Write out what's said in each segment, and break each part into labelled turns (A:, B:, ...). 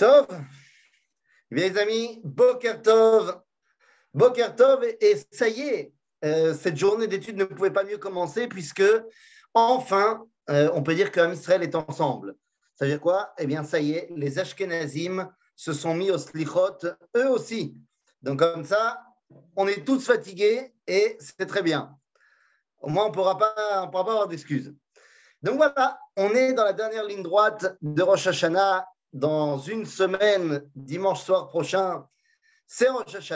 A: Tov, mes amis, Boker Tov, Boker Tov, et ça y est, euh, cette journée d'études ne pouvait pas mieux commencer puisque enfin, euh, on peut dire qu'Am Israël est ensemble. Ça veut dire quoi? Eh bien, ça y est, les Ashkenazim se sont mis au slichot, eux aussi. Donc comme ça, on est tous fatigués et c'est très bien. Au moins, on ne pourra pas avoir d'excuses. Donc voilà, on est dans la dernière ligne droite de Rosh Hashanah dans une semaine, dimanche soir prochain, c'est Rosh.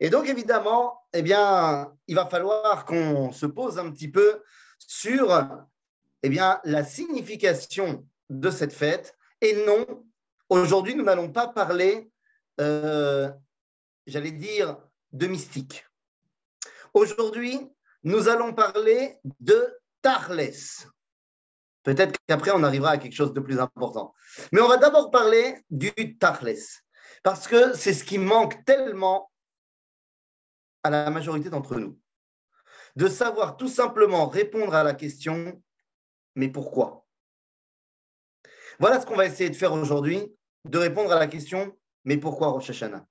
A: Et donc, évidemment, eh bien, il va falloir qu'on se pose un petit peu sur eh bien, la signification de cette fête. Et non, aujourd'hui, nous n'allons pas parler, euh, j'allais dire, de mystique. Aujourd'hui, nous allons parler de Tarles. Peut-être qu'après, on arrivera à quelque chose de plus important. Mais on va d'abord parler du Tachles, parce que c'est ce qui manque tellement à la majorité d'entre nous. De savoir tout simplement répondre à la question, mais pourquoi? Voilà ce qu'on va essayer de faire aujourd'hui, de répondre à la question, mais pourquoi Rosh Hashanah?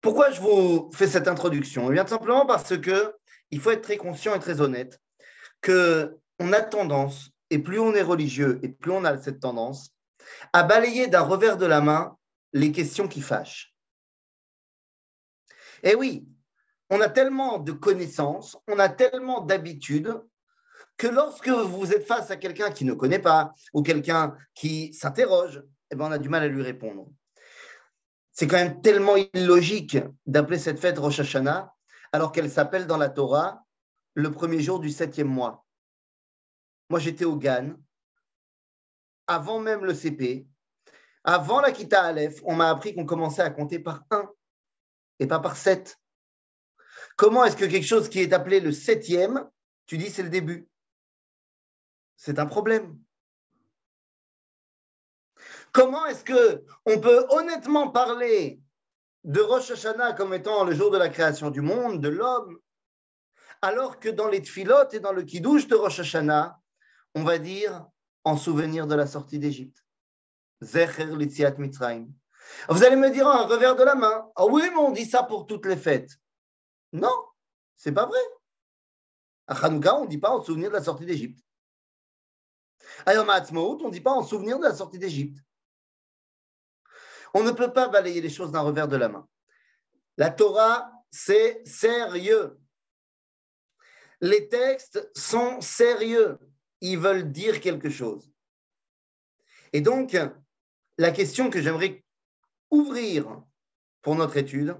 A: Pourquoi je vous fais cette introduction? Eh bien, simplement parce que il faut être très conscient et très honnête que on a tendance, et plus on est religieux, et plus on a cette tendance, à balayer d'un revers de la main les questions qui fâchent. Et oui, on a tellement de connaissances, on a tellement d'habitudes que lorsque vous êtes face à quelqu'un qui ne connaît pas ou quelqu'un qui s'interroge, eh ben on a du mal à lui répondre. C'est quand même tellement illogique d'appeler cette fête Rosh Hashanah alors qu'elle s'appelle dans la Torah le premier jour du septième mois. Moi, j'étais au GAN, avant même le CP, avant la Kita Aleph, on m'a appris qu'on commençait à compter par 1 et pas par 7. Comment est-ce que quelque chose qui est appelé le septième, tu dis c'est le début? C'est un problème. Comment est-ce que on peut honnêtement parler de Rosh Hashanah comme étant le jour de la création du monde, de l'homme, alors que dans les tfilotes et dans le kiddush de Rosh Hashanah, on va dire en souvenir de la sortie d'Égypte. Litziat. Vous allez me dire un revers de la main. Ah oui, mais on dit ça pour toutes les fêtes. Non, c'est pas vrai. À Hanouka, on ne dit pas en souvenir de la sortie d'Égypte. À Yom on ne dit pas en souvenir de la sortie d'Égypte. On ne peut pas balayer les choses d'un revers de la main. La Torah, c'est sérieux. Les textes sont sérieux ils veulent dire quelque chose. Et donc, la question que j'aimerais ouvrir pour notre étude,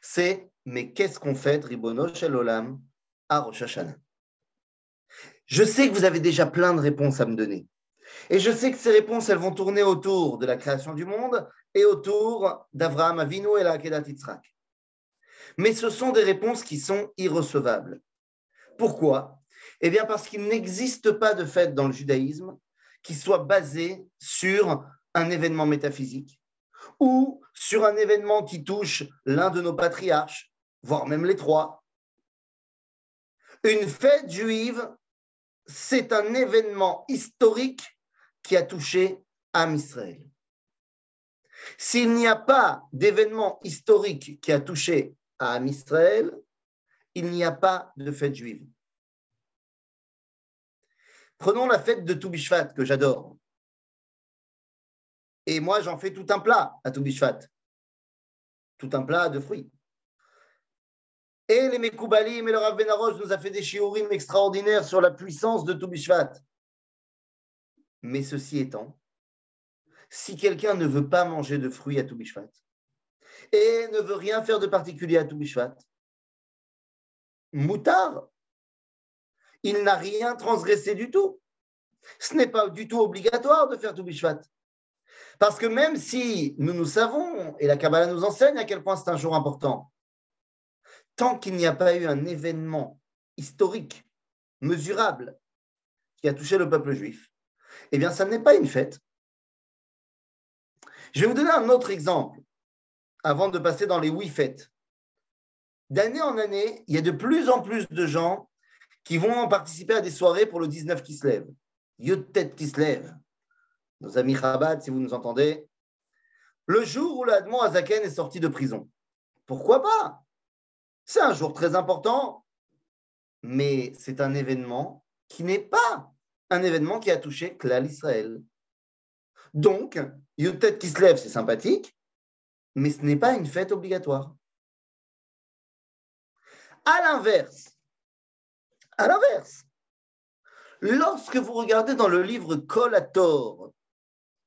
A: c'est mais qu'est-ce qu'on fait, Ribono Olam, à Rosh Hashanah? Je sais que vous avez déjà plein de réponses à me donner. Et je sais que ces réponses, elles vont tourner autour de la création du monde et autour d'Avraham Avinu et la Kedat Yitzhak. Mais ce sont des réponses qui sont irrecevables. Pourquoi? Eh bien, parce qu'il n'existe pas de fête dans le judaïsme qui soit basée sur un événement métaphysique ou sur un événement qui touche l'un de nos patriarches, voire même les trois. Une fête juive, c'est un événement historique qui a touché Am Israël. S'il n'y a pas d'événement historique qui a touché à il n'y a pas de fête juive. Prenons la fête de Toubishvat, que j'adore. Et moi, j'en fais tout un plat à Toubishvat. Tout un plat de fruits. Et les Mekoubalim et le Rav nous a fait des shiurim extraordinaires sur la puissance de Toubishvat. Mais ceci étant, si quelqu'un ne veut pas manger de fruits à Toubishvat et ne veut rien faire de particulier à Toubishvat, moutard, il n'a rien transgressé du tout. Ce n'est pas du tout obligatoire de faire tout Bishvat. Parce que même si nous nous savons, et la Kabbalah nous enseigne à quel point c'est un jour important, tant qu'il n'y a pas eu un événement historique, mesurable, qui a touché le peuple juif, eh bien, ça n'est pas une fête. Je vais vous donner un autre exemple avant de passer dans les huit fêtes. D'année en année, il y a de plus en plus de gens qui vont participer à des soirées pour le 19 qui se lève. Yotet qui se lève. nos amis Chabad, si vous nous entendez, le jour où l'Admon Azaken est sorti de prison. Pourquoi pas? C'est un jour très important, mais c'est un événement qui n'est pas un événement qui a touché Klal Israël. Donc, il y a une tête qui se lève, c'est sympathique, mais ce n'est pas une fête obligatoire. À l'inverse, à l'inverse, lorsque vous regardez dans le livre Kolator,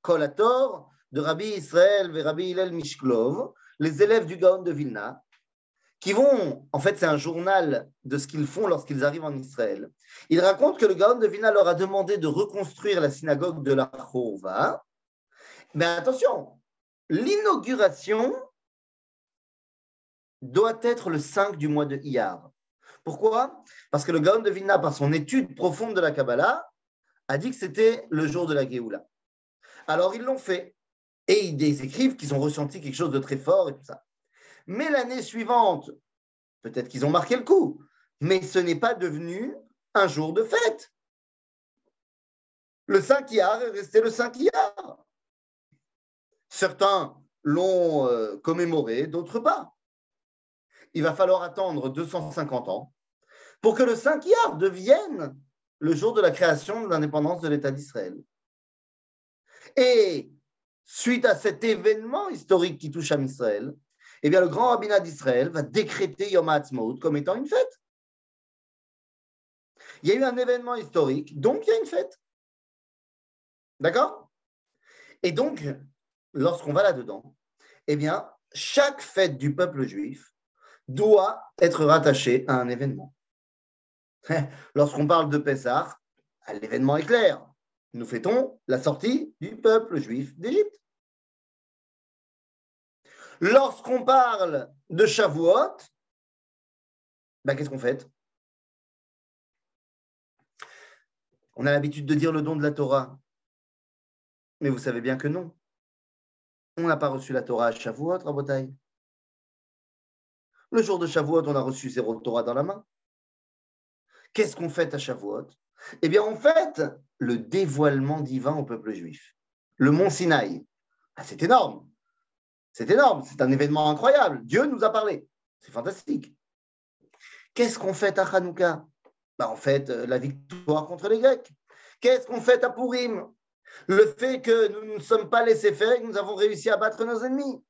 A: Kolator de Rabbi Israël et Rabbi Hillel Mishklov, les élèves du Gaon de Vilna, qui vont, en fait, c'est un journal de ce qu'ils font lorsqu'ils arrivent en Israël. Ils racontent que le Gaon de Vilna leur a demandé de reconstruire la synagogue de la Chova. Mais attention, l'inauguration doit être le 5 du mois de Iyar. Pourquoi? Parce que le Gaon de Vilna, par son étude profonde de la Kabbalah, a dit que c'était le jour de la Géoula. Alors ils l'ont fait. Et ils écrivent qu'ils ont ressenti quelque chose de très fort et tout ça. Mais l'année suivante, peut-être qu'ils ont marqué le coup, mais ce n'est pas devenu un jour de fête. Le 5 Iyar est resté le 5 Iyar. Certains l'ont euh, commémoré, d'autres pas. Il va falloir attendre 250 ans pour que le 5 Iyar devienne le jour de la création de l'indépendance de l'État d'Israël. Et suite à cet événement historique qui touche à Israël, eh bien, le grand rabbinat d'Israël va décréter Yom HaAtzmaut comme étant une fête. Il y a eu un événement historique, donc il y a une fête. D'accord? Et donc, lorsqu'on va là-dedans, eh bien, chaque fête du peuple juif doit être rattachée à un événement. Lorsqu'on parle de Pessah, l'événement est clair. Nous fêtons la sortie du peuple juif d'Égypte. Lorsqu'on parle de Shavuot, ben, qu'est-ce qu'on fait On a l'habitude de dire le don de la Torah. Mais vous savez bien que non. On n'a pas reçu la Torah à Shavuot, Rabotai. Le jour de Shavuot, on a reçu zéro Torah dans la main. Qu'est-ce qu'on fait à Shavuot? Eh bien, on fête le dévoilement divin au peuple juif. Le mont Sinaï. Ah, c'est énorme. C'est énorme. C'est un événement incroyable. Dieu nous a parlé. C'est fantastique. Qu'est-ce qu'on fait à Hanouka? Ben, En fait, euh, la victoire contre les Grecs. Qu'est-ce qu'on fait à Purim? Le fait que nous ne sommes pas laissés faire et que nous avons réussi à battre nos ennemis.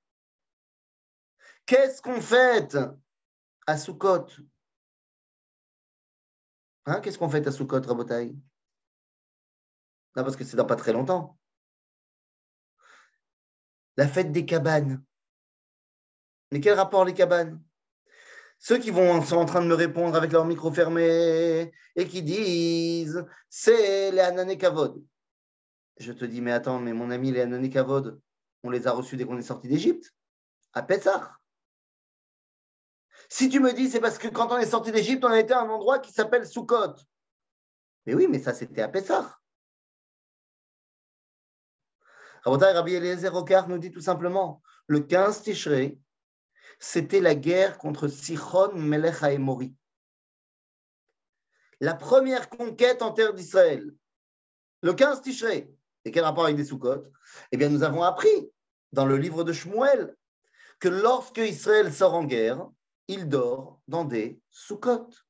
A: Qu'est-ce qu'on fait à Sukkot? Hein, Qu'est-ce qu'on fait à Sukkot, Rabotai? Non, parce que c'est dans pas très longtemps. La fête des cabanes. Mais quel rapport les cabanes? Ceux qui vont, sont en train de me répondre avec leur micro fermé et qui disent c'est les Anané Kavod. Je te dis, mais attends, mais mon ami, les Anané Kavod, on les a reçus dès qu'on est sorti d'Égypte, à Pessah. Si tu me dis, c'est parce que quand on est sorti d'Égypte, on a été à un endroit qui s'appelle Sukkot. Mais oui, mais ça, c'était à Pessah. Rabbi Eliezer Rokar nous dit tout simplement, le 15 Tishrei, c'était la guerre contre Sichon Melech Haemori. La première conquête en terre d'Israël. Le 15 Tishrei. Et quel rapport avec des Sukkot? Eh bien, nous avons appris dans le livre de Shmuel que lorsque Israël sort en guerre, il dort dans des soukottes.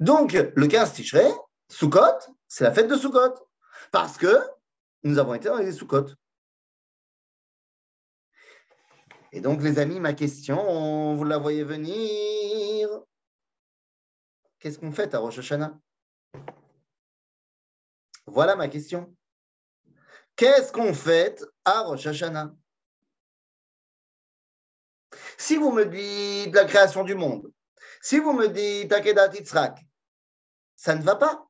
A: Donc, le 15 Tishrei, Sukkot, c'est la fête de Sukkot, parce que nous avons été dans les soukottes. Et donc, les amis, ma question, vous la voyez venir. Qu'est-ce qu'on fait à Rosh Voilà ma question. Qu'est-ce qu'on fait à Rosh Hashanah? Si vous me dites la création du monde, si vous me dites Akedat Yitzhak, ça ne va pas.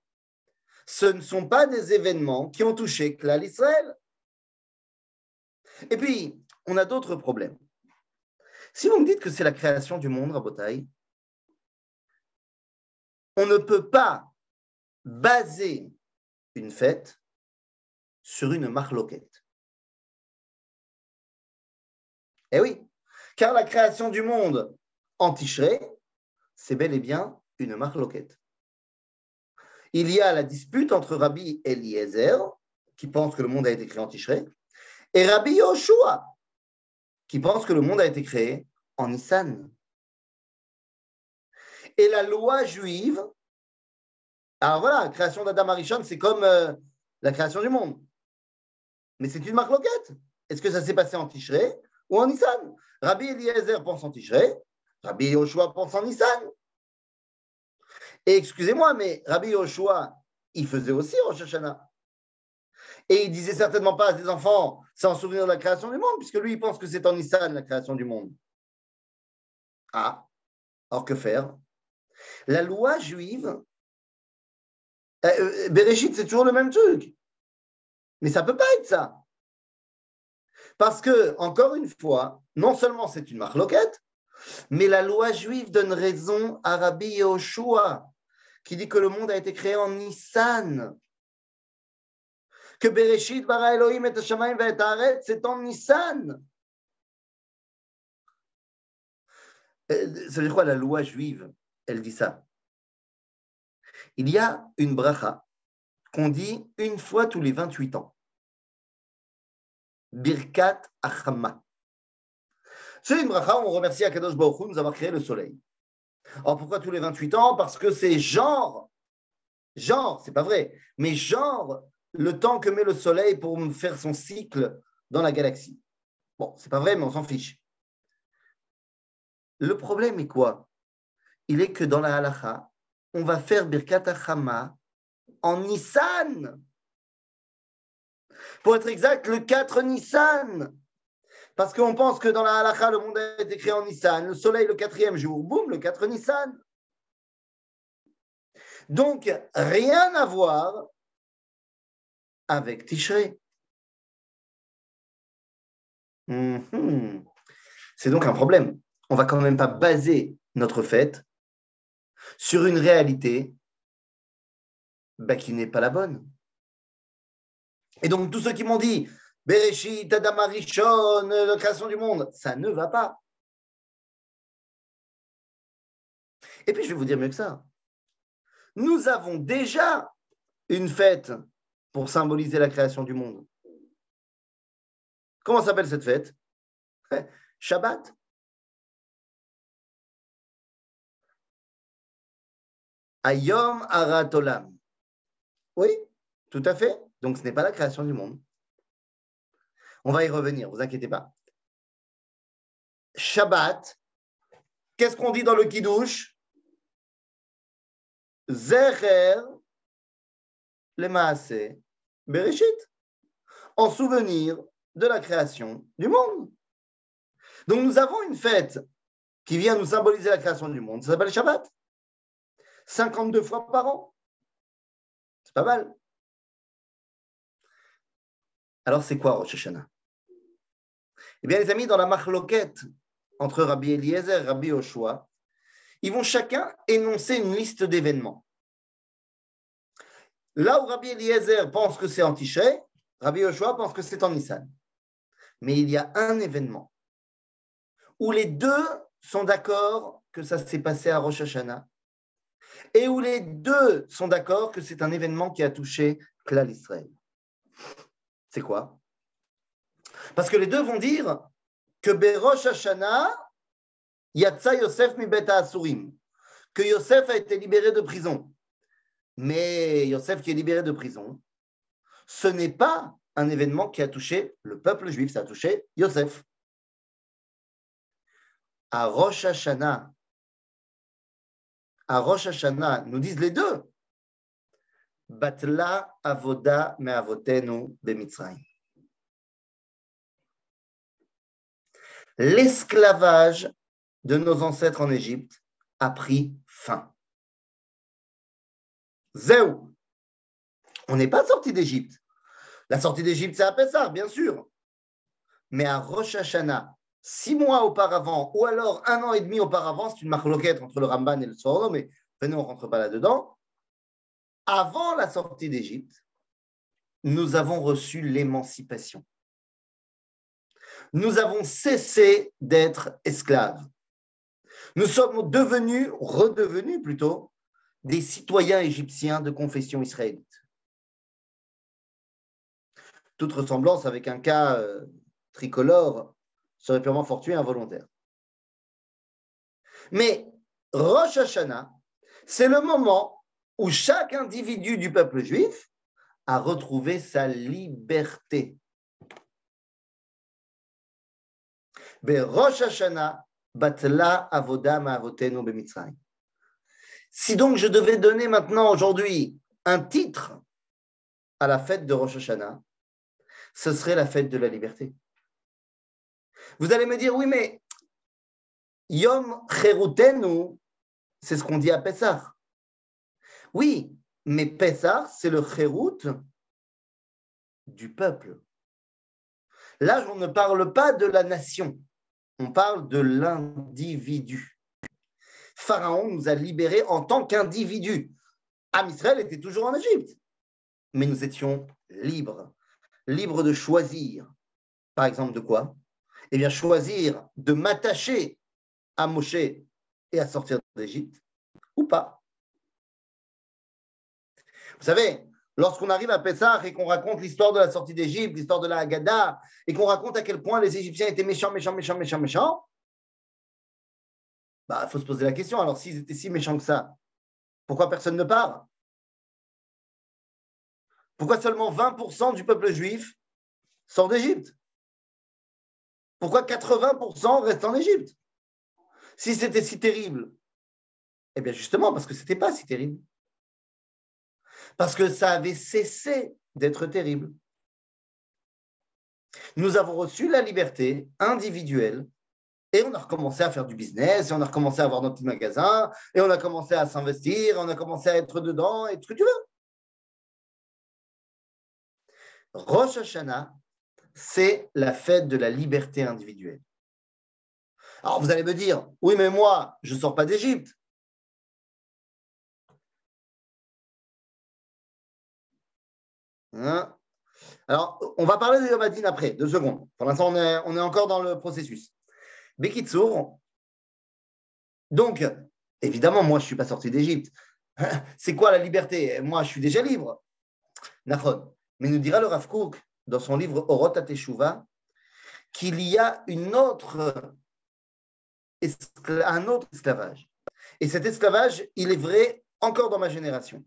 A: Ce ne sont pas des événements qui ont touché Klal Israël. Et puis, on a d'autres problèmes. Si vous me dites que c'est la création du monde, Rabotai, on ne peut pas baser une fête sur une marloquette. Eh oui, car la création du monde en c'est bel et bien une marloquette. il y a la dispute entre Rabbi Eliezer, qui pense que le monde a été créé en Tishrei, et Rabbi Yoshua, qui pense que le monde a été créé en Nissan. Et la loi juive, alors voilà, la création d'Adam Arishon, c'est comme euh, la création du monde. Mais c'est une marque loquette. Est-ce que ça s'est passé en Tishrei? Ou en Nissan Rabbi Eliezer pense en Tishrei, Rabbi Yoshua pense en Nissan. Et excusez-moi, mais Rabbi Yoshua, il faisait aussi Rosh Hashanah. Et il disait certainement pas à ses enfants, en souvenir de la création du monde, puisque lui, il pense que c'est en Nissan la création du monde. Ah, alors que faire? La loi juive, euh, euh, c'est toujours le même truc. Mais ça ne peut pas être ça. Parce que, encore une fois, non seulement c'est une marloquette, mais la loi juive donne raison à Rabbi Yehoshua, qui dit que le monde a été créé en Nissan. Que Bereshit bara Elohim et Hashamayim et Haaret, c'est en Nissan. Euh, ça veut dire quoi la loi juive? Elle dit ça. Il y a une bracha qu'on dit une fois tous les 28 ans. Birkat Achama. C'est une bracha où on remercie Akadosh Baruch Hu nous avoir créé le soleil. Alors pourquoi tous les 28 ans? Parce que c'est genre, genre, c'est pas vrai, mais genre le temps que met le soleil pour faire son cycle dans la galaxie. Bon, c'est pas vrai, mais on s'en fiche. Le problème est quoi? Il est que dans la halacha, on va faire Birkat Achama en Nissan. Pour être exact, le 4 Nissan. Parce qu'on pense que dans la halakha, le monde a été créé en Nissan. Le soleil, le quatrième jour, boum, le 4 Nissan. Donc, rien à voir avec Tishrei. Mhm. C'est donc un problème. On va quand même pas baser notre fête sur une réalité bah, qui n'est pas la bonne. Et donc, tous ceux qui m'ont dit, Bereshit, Adam Arishon, la création du monde, ça ne va pas. Et puis, je vais vous dire mieux que ça. Nous avons déjà une fête pour symboliser la création du monde. Comment s'appelle cette fête? Shabbat? Ayom Aratolam. Oui, tout à fait. Donc, ce n'est pas la création du monde. On va y revenir, vous inquiétez pas. Shabbat, qu'est-ce qu'on dit dans le Kiddush? Zecher le Maaseh Bereshit, en souvenir de la création du monde. Donc nous avons une fête qui vient nous symboliser la création du monde, ça s'appelle Shabbat. 52 fois par an. C'est pas mal. Alors c'est quoi Rosh Hashanah? Eh bien, les amis, dans la marloquette entre Rabbi Eliezer et Rabbi Oshua, ils vont chacun énoncer une liste d'événements. Là où Rabbi Eliezer pense que c'est en Tishrei, Rabbi Oshua pense que c'est en Nissan. Mais il y a un événement où les deux sont d'accord que ça s'est passé à Rosh Hashanah et où les deux sont d'accord que c'est un événement qui a touché Klal Israël. C'est quoi? Parce que les deux vont dire que Berosh Hashanah, Yatsa Yosef mi beta asurim, que Yosef a été libéré de prison. Mais Yosef qui est libéré de prison, ce n'est pas un événement qui a touché le peuple juif, ça a touché Yosef. À Rosh Hashanah, à Rosh Hashanah, nous disent les deux, Batla avoda me avotenu bemitzrayim. l'esclavage de nos ancêtres en Égypte a pris fin. Zéou. On n'est pas sorti d'Égypte. La sortie d'Égypte, c'est à Pessah, bien sûr. Mais à Rosh Hashanah, six mois auparavant, ou alors un an et demi auparavant, c'est une marloquette entre le Ramban et le Soro, mais venez, on ne rentre pas là-dedans. Avant la sortie d'Égypte, nous avons reçu l'émancipation nous avons cessé d'être esclaves. Nous sommes devenus, redevenus plutôt, des citoyens égyptiens de confession israélite. Toute ressemblance avec un cas euh, tricolore serait purement fortuit et involontaire. Mais Rosh Hashanah, c'est le moment où chaque individu du peuple juif a retrouvé sa liberté. Si donc je devais donner maintenant aujourd'hui un titre à la fête de Rosh Hashanah, ce serait la fête de la liberté. Vous allez me dire, oui, mais Yom Cherutenu, c'est ce qu'on dit à Pessah. Oui, mais Pessah, c'est le Cherut du peuple. Là, on ne parle pas de la nation, on parle de l'individu. Pharaon nous a libérés en tant qu'individus. Am Israël était toujours en Égypte, mais nous étions libres, libres de choisir. Par exemple, de quoi? Eh bien, choisir de m'attacher à Moshe et à sortir d'Égypte, ou pas. Vous savez, lorsqu'on arrive à Pessah et qu'on raconte l'histoire de la sortie d'Égypte, l'histoire de la Haggadah, et qu'on raconte à quel point les Égyptiens étaient méchants, méchants, méchants, méchants, méchants, il bah, faut se poser la question. Alors, s'ils étaient si méchants que ça, pourquoi personne ne part? Pourquoi seulement 20% du peuple juif sort d'Égypte? Pourquoi 80% restent en Égypte? Si c'était si terrible, eh bien justement parce que ce n'était pas si terrible. Parce que ça avait cessé d'être terrible. Nous avons reçu la liberté individuelle et on a recommencé à faire du business, et on a recommencé à avoir notre petit magasin, et on a commencé à s'investir, on a commencé à être dedans, et tout ce que tu veux. Rosh Hashanah, c'est la fête de la liberté individuelle. Alors vous allez me dire, oui, mais moi, je ne sors pas d'Égypte. Hein? Alors, on va parler de Yom après, deux secondes. Pour l'instant, on est, on est encore dans le processus. Bekitsour, donc, évidemment, moi, je ne suis pas sorti d'Égypte. C'est quoi la liberté? Moi, je suis déjà libre. Nafon. Mais nous dira le Rav dans son livre Orot Teshuva qu'il y a une autre, un autre esclavage. Et cet esclavage, il est vrai encore dans ma génération.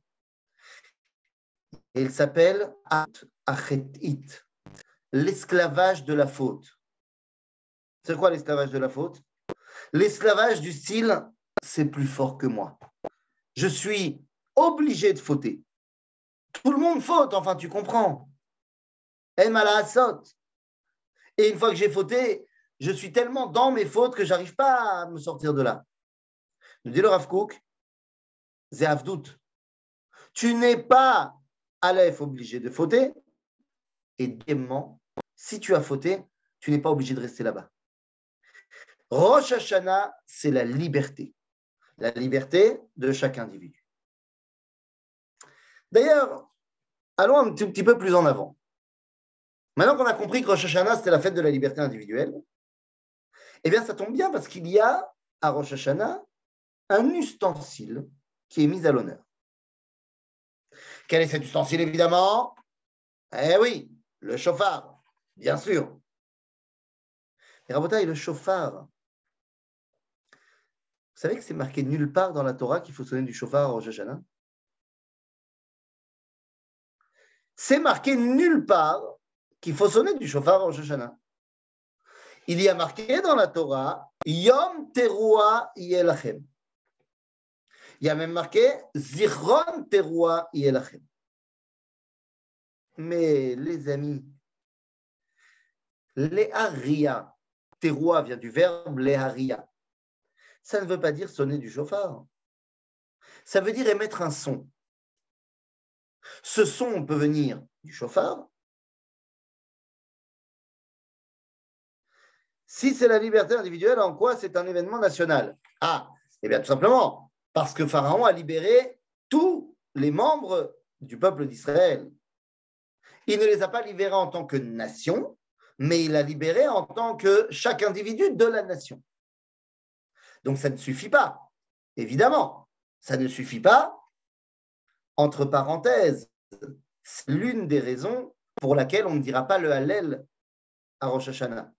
A: Il s'appelle Achetit, l'esclavage de la faute. C'est quoi l'esclavage de la faute? L'esclavage du style, c'est plus fort que moi. Je suis obligé de fauter. Tout le monde faute, enfin, tu comprends. Et une fois que j'ai fauté, je suis tellement dans mes fautes que j'arrive pas à me sortir de là. Nous dit le Rav Kook, Tu n'es pas, Aleph, obligé de fauter. Et deuxièmement, si tu as fauté, tu n'es pas obligé de rester là-bas. Rosh Hashanah, c'est la liberté. La liberté de chaque individu. D'ailleurs, allons un tout petit peu plus en avant. Maintenant qu'on a compris que Rosh Hashanah, c'était la fête de la liberté individuelle, eh bien, ça tombe bien parce qu'il y a à Rosh Hashanah un ustensile qui est mis à l'honneur. Quel est cet ustensile, évidemment? Eh oui, le chauffard, bien sûr. Et le chauffard, vous savez que c'est marqué nulle part dans la Torah qu'il faut sonner du chauffard au Rosh C'est marqué nulle part qu'il faut sonner du chauffard au Rosh Il y a marqué dans la Torah Yom Teruah Yelachem. Il y a même marqué Zichron Teruah Yelachem. Mais les amis, Leharia, Teruah vient du verbe Leharia ça ne veut pas dire sonner du chauffard. Ça veut dire émettre un son. Ce son peut venir du chauffard. Si c'est la liberté individuelle, en quoi c'est un événement national? Ah, eh bien tout simplement parce que Pharaon a libéré tous les membres du peuple d'Israël. Il ne les a pas libérés en tant que nation, mais il a libéré en tant que chaque individu de la nation. Donc ça ne suffit pas. Évidemment, ça ne suffit pas Entre parenthèses, c'est l'une des raisons pour laquelle on ne dira pas le Hallel à Rosh Hashanah.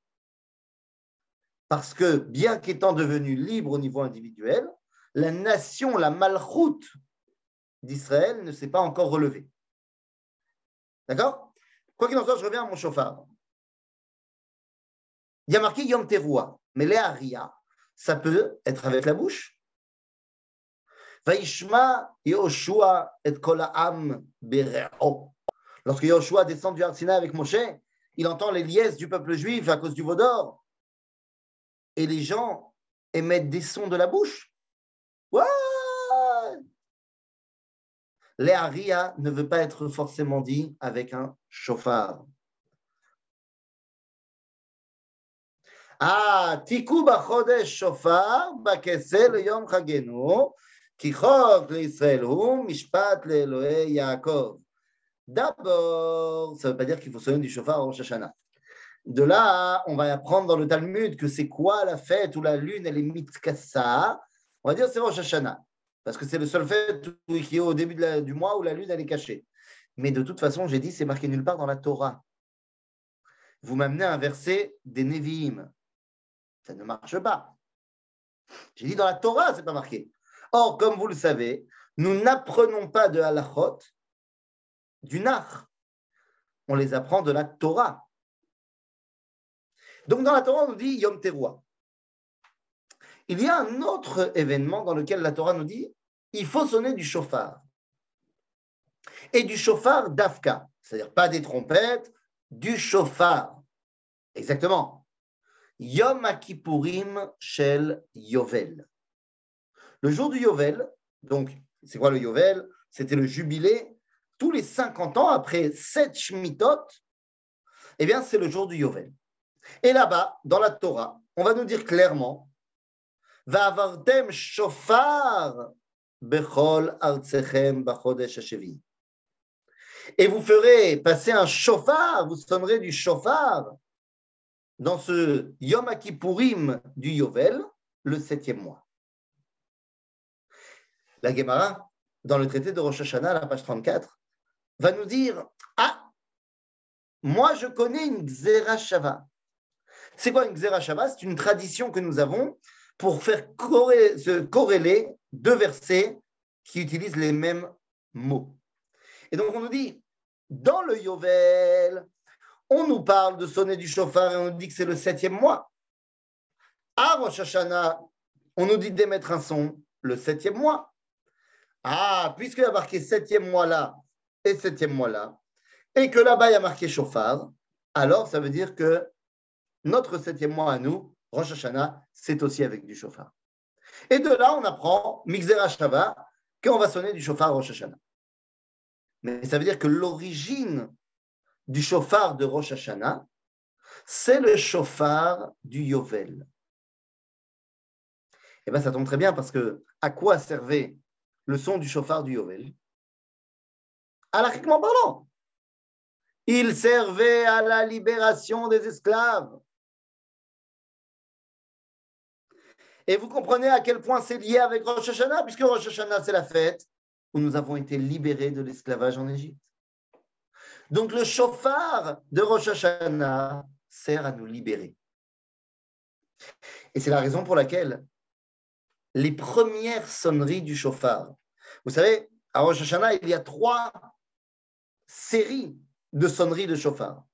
A: Parce que bien qu'étant devenu libre au niveau individuel, la nation, la malchoute d'Israël ne s'est pas encore relevée. D'accord? Quoi qu'il en soit, je reviens à mon chauffard. Il y a marqué Yom Teruah, mais les ça peut être avec la bouche. Vaishma Yoshua et Kolaam Bereo. Lorsque Yoshua descend du Arsina avec Moshe, il entend les liesses du peuple juif à cause du veau d'or. Et les gens émettent des sons de la bouche. Ouais Léaria ne veut pas être forcément dit avec un chauffard. Ah, tiku bachodesh shofar bakesel yom chagenu, ki chok l'Israël hu mishpat le'Elohei Yaakov. D'abord, ça ne veut pas dire qu'il faut sonner du chauffard au Rosh Hashanah. De là, on va apprendre dans le Talmud que c'est quoi la fête où la lune elle est mitkassa. On va dire c'est Rosh Hashanah. Parce que c'est le seul fait qui est au début du mois où la lune est cachée. Mais de toute façon, j'ai dit, c'est marqué nulle part dans la Torah. Vous m'amenez un verset des Nevi'im. Ça ne marche pas. J'ai dit dans la Torah, c'est pas marqué. Or, comme vous le savez, nous n'apprenons pas de halachot du nar. On les apprend de la Torah. Donc dans la Torah, on nous dit Yom Teruah. Il y a un autre événement dans lequel la Torah nous dit il faut sonner du chauffard. Et du chauffard d'Afka, c'est-à-dire pas des trompettes, du chauffard. Exactement. Yom Kippourim Shel Yovel. Le jour du Yovel, donc c'est quoi le Yovel? C'était le jubilé. Tous les 50 ans, après sept Shmitot, eh bien, c'est le jour du Yovel. Et là-bas, dans la Torah, on va nous dire clairement Shofar bechol artsechem bachodesh hashevi. Et vous ferez passer un chauffard, vous sonnerez du chauffard dans ce Yom Kippourim du Yovel, le septième mois. La Gemara, dans le traité de Rosh Hashanah, la page 34, va nous dire Ah, moi je connais une Xera Shava. C'est quoi une Xera Shava? C'est une tradition que nous avons pour faire se corréler deux versets qui utilisent les mêmes mots. Et donc on nous dit, dans le Yovel, on nous parle de sonner du chauffard et on nous dit que c'est le septième mois. À Rosh Hashanah, on nous dit d'émettre un son le septième mois. Ah, puisqu'il y a marqué septième mois là et septième mois là, et que là-bas il y a marqué chauffard, alors ça veut dire que notre septième mois à nous, Rosh Hashanah, c'est aussi avec du chauffard. Et de là, on apprend, Mixera Shava, qu'on va sonner du chauffard Rosh Hashanah. Mais ça veut dire que l'origine du chauffard de Rosh Hashanah, c'est le chauffard du Yovel. Eh bien, ça tombe très bien parce que à quoi servait le son du chauffard du Yovel? Alachiquement parlant, il servait à la libération des esclaves. Et vous comprenez à quel point c'est lié avec Rosh Hashanah, puisque Rosh Hashanah, c'est la fête où nous avons été libérés de l'esclavage en Égypte. Donc le chauffard de Rosh Hashanah sert à nous libérer. Et c'est la raison pour laquelle les premières sonneries du chauffard, vous savez, à Rosh Hashanah, il y a trois séries de sonneries de chauffard.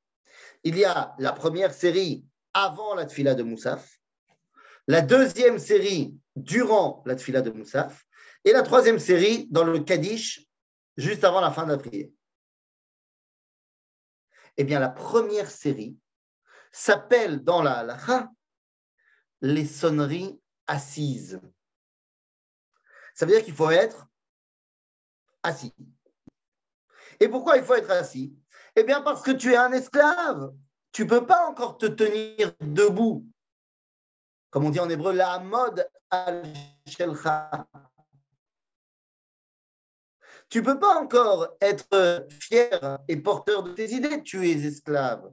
A: Il y a la première série avant la tfila de Moussaf, la deuxième série durant la tfila de Moussaf, et la troisième série dans le Kaddish, juste avant la fin de la prière. Eh bien, la première série s'appelle dans la halakha les sonneries assises. Ça veut dire qu'il faut être assis. Et pourquoi il faut être assis? Eh bien, parce que tu es un esclave. Tu ne peux pas encore te tenir debout comme on dit en hébreu, la mode al-shelcha. Tu peux pas encore être fier et porteur de tes idées, tu es esclave.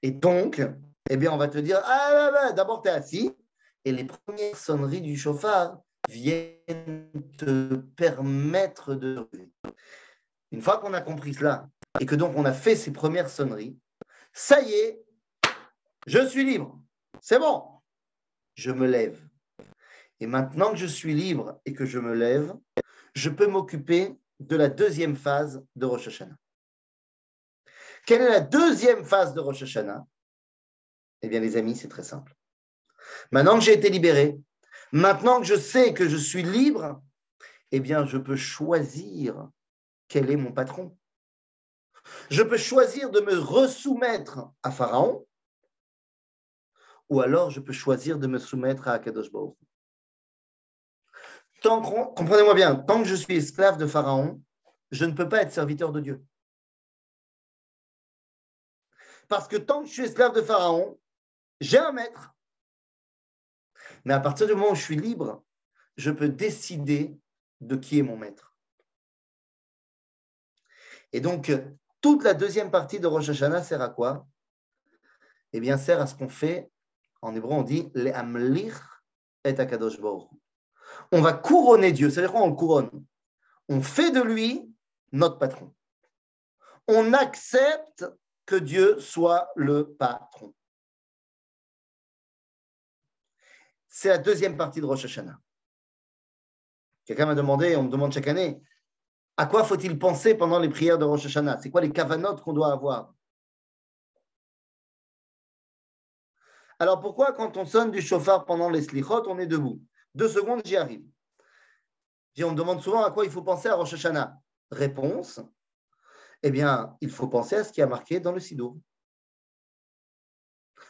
A: Et donc, eh bien, on va te dire, ah, d'abord, tu es assis, et les premières sonneries du chauffard viennent te permettre de... une fois qu'on a compris cela, et que donc on a fait ces premières sonneries, ça y est, je suis libre. C'est bon. Je me lève. Et maintenant que je suis libre et que je me lève, je peux m'occuper de la deuxième phase de Rosh Hashanah. Quelle est la deuxième phase de Rosh Hashanah? Eh bien, les amis, c'est très simple. Maintenant que j'ai été libéré, maintenant que je sais que je suis libre, eh bien, je peux choisir quel est mon patron. Je peux choisir de me resoumettre à Pharaon, ou alors je peux choisir de me soumettre à Akadosh Baruch. Comprenez-moi bien, tant que je suis esclave de Pharaon, je ne peux pas être serviteur de Dieu. Parce que tant que je suis esclave de Pharaon, j'ai un maître. Mais à partir du moment où je suis libre, je peux décider de qui est mon maître. Et donc, toute la deuxième partie de Rosh Hashanah sert à quoi? Eh bien, sert à ce qu'on fait, en hébreu, on dit les amlich et On va couronner Dieu. C'est-à-dire quoi on le couronne? On fait de lui notre patron. On accepte que Dieu soit le patron. C'est la deuxième partie de Rosh Hashanah. Quelqu'un m'a demandé, on me demande chaque année, à quoi faut-il penser pendant les prières de Rosh Hashanah? C'est quoi les cavanotes qu'on doit avoir? Alors pourquoi quand on sonne du chauffard pendant les slichot, on est debout? Deux secondes, j'y arrive. on me demande souvent à quoi il faut penser à Rosh Hashanah. Réponse, eh bien, il faut penser à ce qui a marqué dans le Sidour.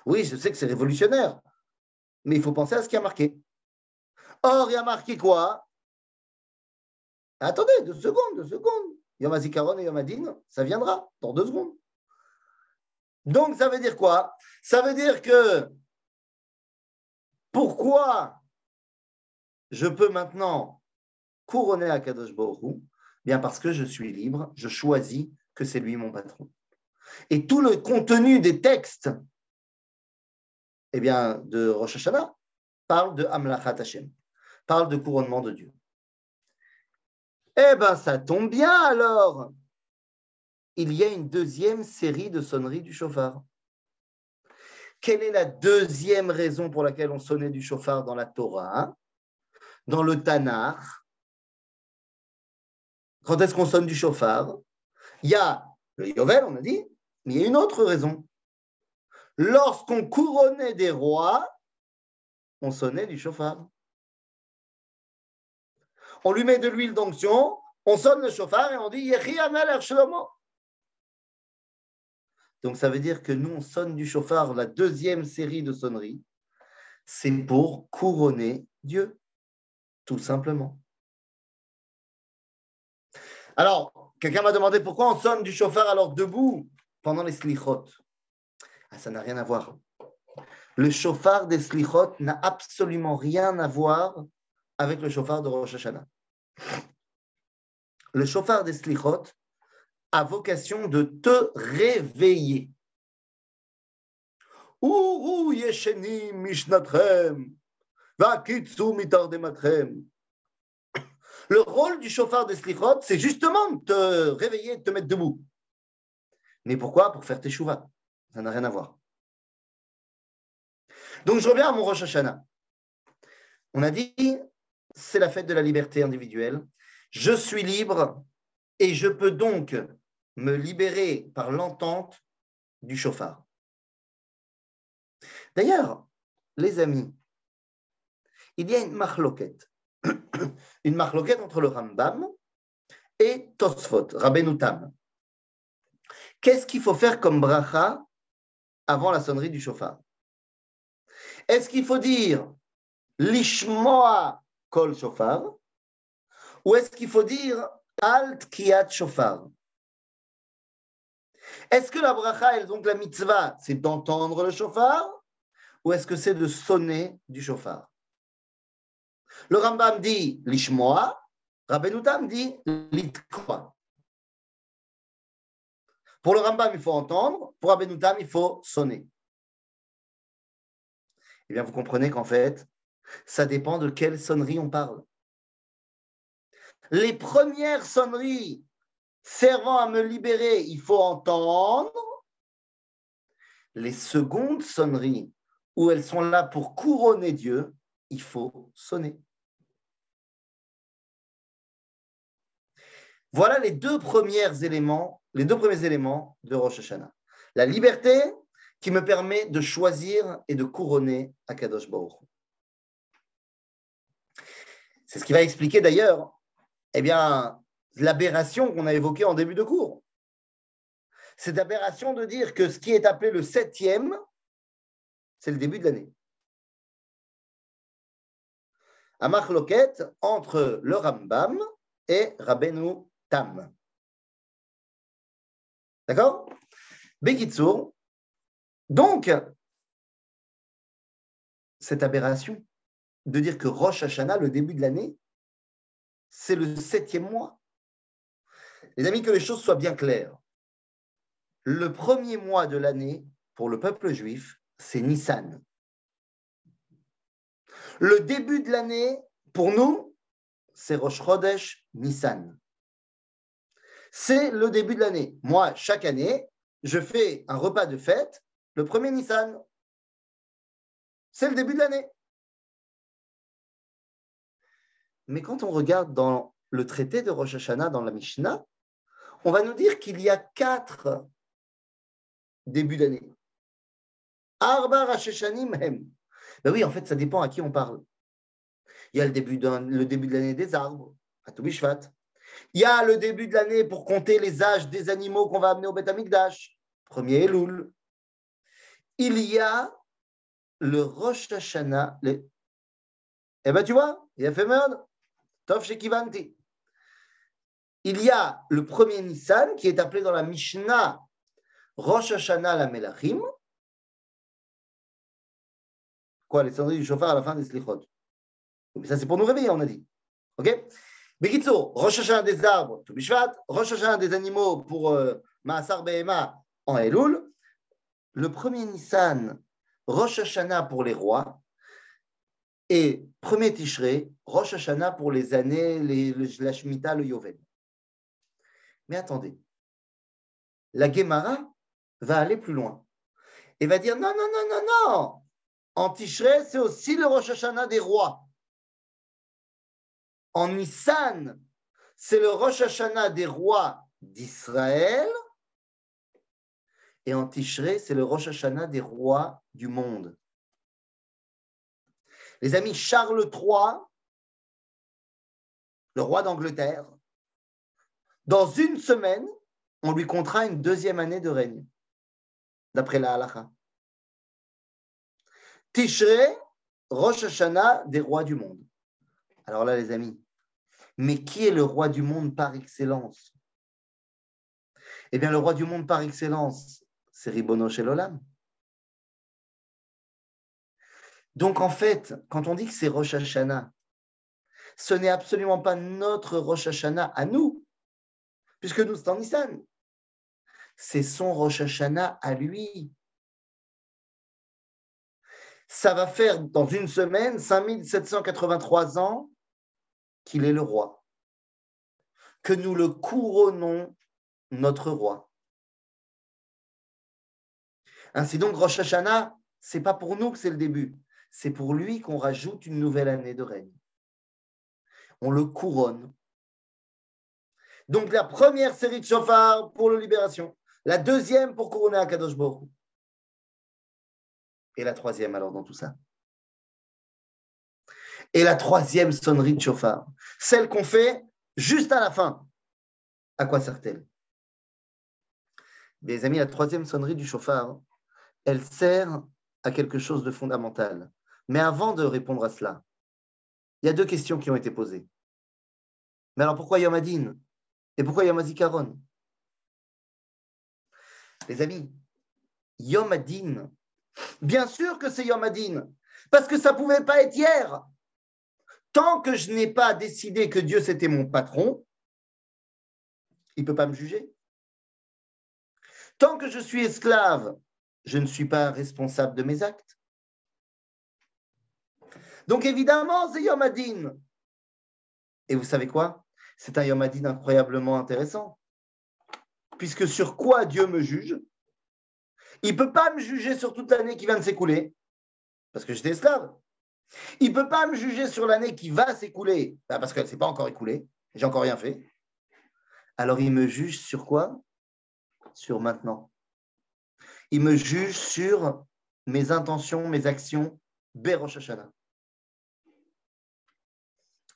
A: Oui, je sais que c'est révolutionnaire, mais il faut penser à ce qui a marqué. Or, il y a marqué quoi? Attendez, deux secondes, deux secondes. Yom HaZikaron et Yom HaDin, ça viendra dans deux secondes. Donc, ça veut dire quoi? Ça veut dire que pourquoi je peux maintenant couronner Akadosh Baruch Bien parce que je suis libre, je choisis que c'est lui mon patron. Et tout le contenu des textes eh bien, de Rosh Hashanah parle de Amlachat Hashem, parle de couronnement de Dieu. Eh bien, ça tombe bien alors. Il y a une deuxième série de sonneries du chauffard. Quelle est la deuxième raison pour laquelle on sonnait du chauffard dans la Torah, dans le Tanakh? Quand est-ce qu'on sonne du chauffard? Il y a le Yovel, on a dit, mais il y a une autre raison. Lorsqu'on couronnait des rois, on sonnait du chauffard on lui met de l'huile d'onction, on sonne le chauffard et on dit Donc ça veut dire que nous, on sonne du chauffard, la deuxième série de sonneries, c'est pour couronner Dieu, tout simplement. Alors, quelqu'un m'a demandé pourquoi on sonne du chauffard alors debout pendant les slichot. Ah, ça n'a rien à voir. Le chauffard des slichot n'a absolument rien à voir avec le chauffard de Rosh Hashanah. Le chauffard des slichot a vocation de te réveiller. Le rôle du chauffard des slichot, c'est justement de te réveiller, de te mettre debout. Mais pourquoi? Pour faire tes chouvas. Ça n'a rien à voir. Donc je reviens à mon Rosh Hashanah. On a dit c'est la fête de la liberté individuelle. Je suis libre et je peux donc me libérer par l'entente du chauffard. D'ailleurs, les amis, il y a une marloquette. une marloquette entre le Rambam et Tosfot, Rabbenoutam. Qu'est-ce qu'il faut faire comme bracha avant la sonnerie du chauffard? Est-ce qu'il faut dire l'ishmoa kol shofar Ou est-ce qu'il faut dire alt kiat shofar Est-ce que la bracha, et donc la mitzvah, c'est d'entendre le shofar Ou est-ce que c'est de sonner du shofar Le Rambam dit lishmoa, Rabbenutam dit litkwa. Pour le Rambam, il faut entendre. Pour Rabbenutam, il faut sonner. Eh bien, vous comprenez qu'en fait, ça dépend de quelle sonnerie on parle. Les premières sonneries servant à me libérer, il faut entendre. Les secondes sonneries, où elles sont là pour couronner Dieu, il faut sonner. Voilà les deux premiers éléments, les de Rosh Hashanah. La liberté qui me permet de choisir et de couronner Akadosh Baruch. C'est ce qui va expliquer d'ailleurs, eh bien, l'aberration qu'on a évoquée en début de cours. Cette aberration de dire que ce qui est appelé le septième, c'est le début de l'année. Amach Loket entre le Rambam et Rabbeinu Tam. D'accord? Bekitsour. Donc, cette aberration de dire que Rosh Hashanah, le début de l'année, c'est le septième mois. Les amis, que les choses soient bien claires. Le premier mois de l'année, pour le peuple juif, c'est Nissan. Le début de l'année, pour nous, c'est Rosh Chodesh Nissan. C'est le début de l'année. Moi, chaque année, je fais un repas de fête le premier Nissan. C'est le début de l'année. Mais quand on regarde dans le traité de Rosh Hashanah, dans la Mishnah, on va nous dire qu'il y a quatre débuts d'année. Arba Rasheshanim Hem. Ben oui, en fait, ça dépend à qui on parle. Il y a le début, de l'année des arbres, à Toubishvat. Il y a le début de l'année pour compter les âges des animaux qu'on va amener au Beth Amikdash, premier Elul. Il y a le Rosh Hashanah. Eh bien, tu vois, il a fait merde. Tov Shekivanti il y a le premier Nissan qui est appelé dans la Mishnah Rosh Hashanah la Melachim. Quoi, les cendriers du chauffard à la fin des Slichot. Mais ça, c'est pour nous réveiller, on a dit. OK? Bekitso, Rosh Hashanah des arbres, Tubishvat, Rosh Hashanah des animaux pour euh, Maasar Behema en Elul. Le premier Nissan, Rosh Hashanah pour les rois. Et premier Tishrei, Rosh Hashanah pour les années, la Shemitah, le Yovel. Mais attendez, la Gemara va aller plus loin et va dire non, non, non, non, non. En Tishrei, c'est aussi le Rosh Hashanah des rois. En Nissan, c'est le Rosh Hashanah des rois d'Israël. Et en Tishrei, c'est le Rosh Hashanah des rois du monde. Les amis, Charles III, le roi d'Angleterre, dans une semaine, on lui comptera une deuxième année de règne, d'après la halacha. Tishrei, Rosh Hashanah des rois du monde. Alors là, les amis, mais qui est le roi du monde par excellence? Eh bien, le roi du monde par excellence, c'est Ribono Shelolam. Donc, en fait, quand on dit que c'est Rosh Hashanah, ce n'est absolument pas notre Rosh Hashanah à nous, puisque nous, c'est en Nissan. C'est son Rosh Hashanah à lui. Ça va faire dans une semaine 5783 ans qu'il est le roi. Que nous le couronnons notre roi. Ainsi donc, Rosh Hashanah, c'est pas pour nous que c'est le début, c'est pour lui qu'on rajoute une nouvelle année de règne. On le couronne donc la première série de chauffard pour la libération, la deuxième pour couronner à Kadosh Et la troisième alors dans tout ça. Et la troisième sonnerie de chauffard, celle qu'on fait juste à la fin. À quoi sert-elle? Mes amis, la troisième sonnerie du chauffard, elle sert à quelque chose de fondamental. Mais avant de répondre à cela, il y a deux questions qui ont été posées. Mais alors pourquoi Yomadine et pourquoi Yom HaZikaron Les amis, Yom Adin, bien sûr que c'est Yom Adin, parce que ça ne pouvait pas être hier. Tant que je n'ai pas décidé que Dieu c'était mon patron, il ne peut pas me juger. Tant que je suis esclave, je ne suis pas responsable de mes actes. Donc évidemment, c'est Yom Adin. Et vous savez quoi? C'est un Yom incroyablement intéressant. puisque sur quoi Dieu me juge? Il ne peut pas me juger sur toute l'année qui vient de s'écouler, parce que j'étais esclave. Il ne peut pas me juger sur l'année qui va s'écouler, bah, parce qu'elle ne s'est pas encore écoulée, j'ai encore rien fait. Alors il me juge sur quoi? Sur maintenant. Il me juge sur mes intentions, mes actions, Berosh Hashanah.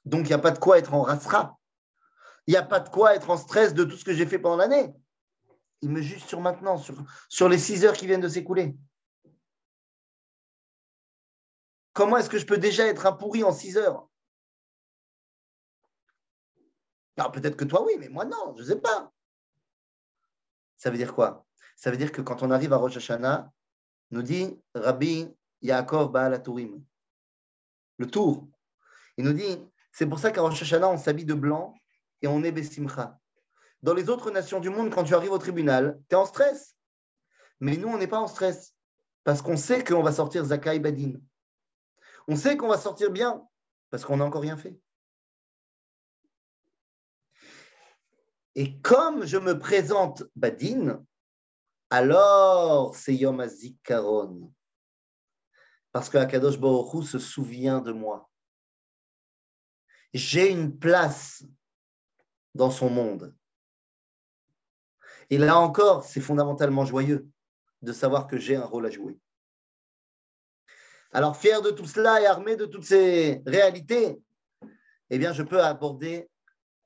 A: Donc il n'y a pas de quoi être en rasra. Il n'y a pas de quoi être en stress de tout ce que j'ai fait pendant l'année. Il me juge sur maintenant, sur, les six heures qui viennent de s'écouler. Comment est-ce que je peux déjà être un pourri en six heures? Alors peut-être que toi oui, mais moi non, je ne sais pas. Ça veut dire quoi? Ça veut dire que quand on arrive à Rosh Hashanah, nous dit Rabbi Yaakov Baal Tourim, le tour. Il nous dit, c'est pour ça qu'à Rosh Hashanah, on s'habille de blanc et on est Bessimcha. Dans les autres nations du monde, quand tu arrives au tribunal, tu es en stress. Mais nous, on n'est pas en stress. Parce qu'on sait qu'on va sortir Zakai Badin. On sait qu'on va sortir bien. Parce qu'on n'a encore rien fait. Et comme je me présente Badin, alors c'est Yom HaZikaron. Parce que Akadosh Baruch se souvient de moi. J'ai une place dans son monde. Et là encore, c'est fondamentalement joyeux de savoir que j'ai un rôle à jouer. Alors, fier de tout cela et armé de toutes ces réalités, eh bien, je peux aborder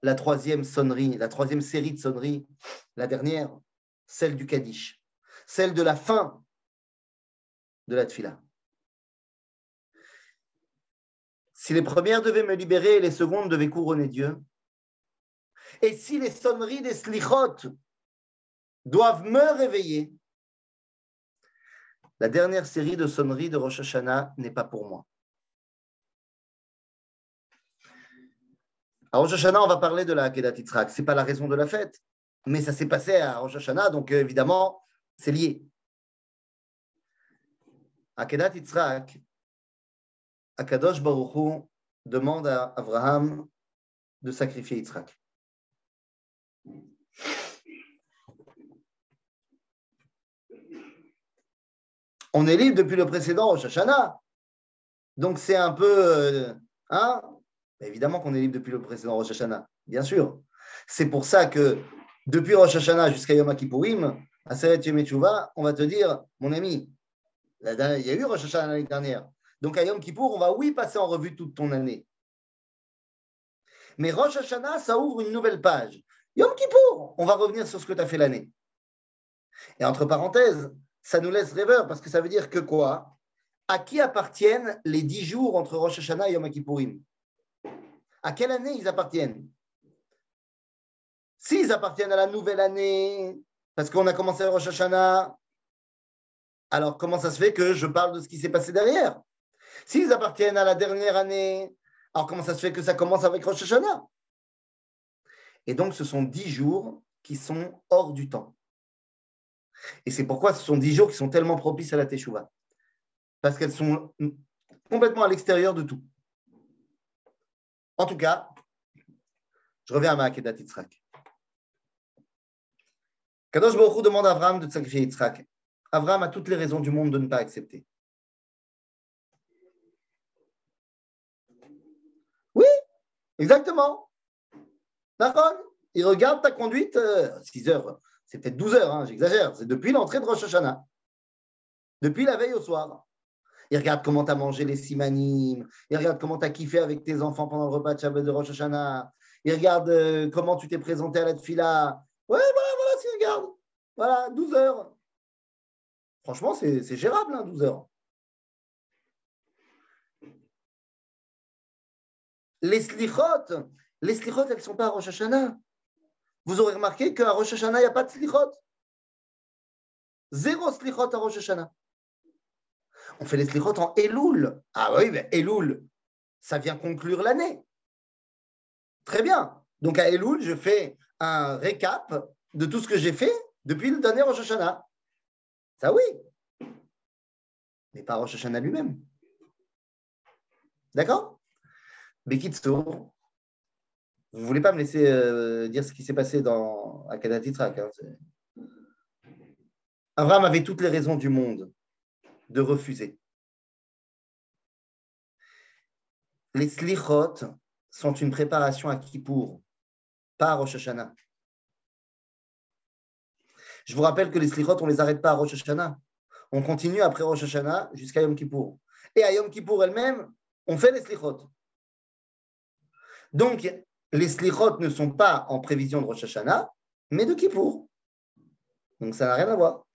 A: la troisième sonnerie, la troisième série de sonneries, la dernière, celle du Kaddish, celle de la fin de la Tfila. Si les premières devaient me libérer les secondes devaient couronner Dieu, et si les sonneries des slichot doivent me réveiller, la dernière série de sonneries de Rosh Hashanah n'est pas pour moi. À Rosh Hashanah, on va parler de la Akedat Yitzhak. Ce n'est pas la raison de la fête, mais ça s'est passé à Rosh Hashanah, donc euh, évidemment, c'est lié. Akedat Yitzhak, Akadosh Baruch demande à Abraham de sacrifier Yitzhak. On est libre depuis le précédent Rosh Hashanah. Donc c'est un peu. Euh, hein Évidemment qu'on est libre depuis le précédent Rosh Hashanah, bien sûr. C'est pour ça que depuis Rosh Hashanah jusqu'à Yom Kippourim, à Seret Yom on va te dire, mon ami, il y a eu Rosh Hashanah l'année dernière. Donc à Yom Kippour, on va oui passer en revue toute ton année. Mais Rosh Hashanah, ça ouvre une nouvelle page. Yom Kippour, on va revenir sur ce que tu as fait l'année. Et entre parenthèses, ça nous laisse rêveur parce que ça veut dire que quoi? À qui appartiennent les dix jours entre Rosh Hashanah et Yom Kippourim À quelle année ils appartiennent? S'ils appartiennent à la nouvelle année, parce qu'on a commencé Rosh Hashanah, alors comment ça se fait que je parle de ce qui s'est passé derrière? S'ils appartiennent à la dernière année, alors comment ça se fait que ça commence avec Rosh Hashanah? Et donc ce sont dix jours qui sont hors du temps. Et c'est pourquoi ce sont dix jours qui sont tellement propices à la Teshuvah. Parce qu'elles sont complètement à l'extérieur de tout. En tout cas, je reviens à Ma'akedat Yitzhak. Kadosh Baruch demande à Abraham de sacrifier Yitzhak. Abraham a toutes les raisons du monde de ne pas accepter. Oui, exactement. D'accord Il regarde ta conduite, 6 euh, heures, c'est peut-être 12 heures, hein, j'exagère, c'est depuis l'entrée de Rosh Hashanah, depuis la veille au soir. Il regarde comment tu as mangé les simanim, il regarde comment tu as kiffé avec tes enfants pendant le repas de Shabbat de Rosh Hashanah, il regarde euh, comment tu t'es présenté à la tfila. Ouais, voilà, voilà, il regarde. Voilà, 12 heures. Franchement, c'est gérable, 12 hein, heures. Les slichot, les slichot, elles ne sont pas à Rosh Hashanah vous aurez remarqué qu'à Rosh Hashanah, il n'y a pas de slichot. Zéro slichot à Rosh Hashanah. On fait les slichot en Elul. Ah oui, mais Elul, ça vient conclure l'année. Très bien. Donc à Elul, je fais un récap de tout ce que j'ai fait depuis le dernier Rosh Hashanah. Ça oui. Mais pas Rosh Hashanah lui-même. D'accord? Bekitsour, Vous voulez pas me laisser euh, dire ce qui s'est passé dans Akadat Yitzhak. Hein, Abraham avait toutes les raisons du monde de refuser. Les slichot sont une préparation à Kippour, pas à Rosh Hashanah. Je vous rappelle que les slichot, on ne les arrête pas à Rosh Hashanah. On continue après Rosh Hashanah jusqu'à Yom Kippour. Et à Yom Kippour elle-même, on fait les slichot. Donc, les slichot ne sont pas en prévision de Rosh Hashanah, mais de Kippour. Donc, ça n'a rien à voir.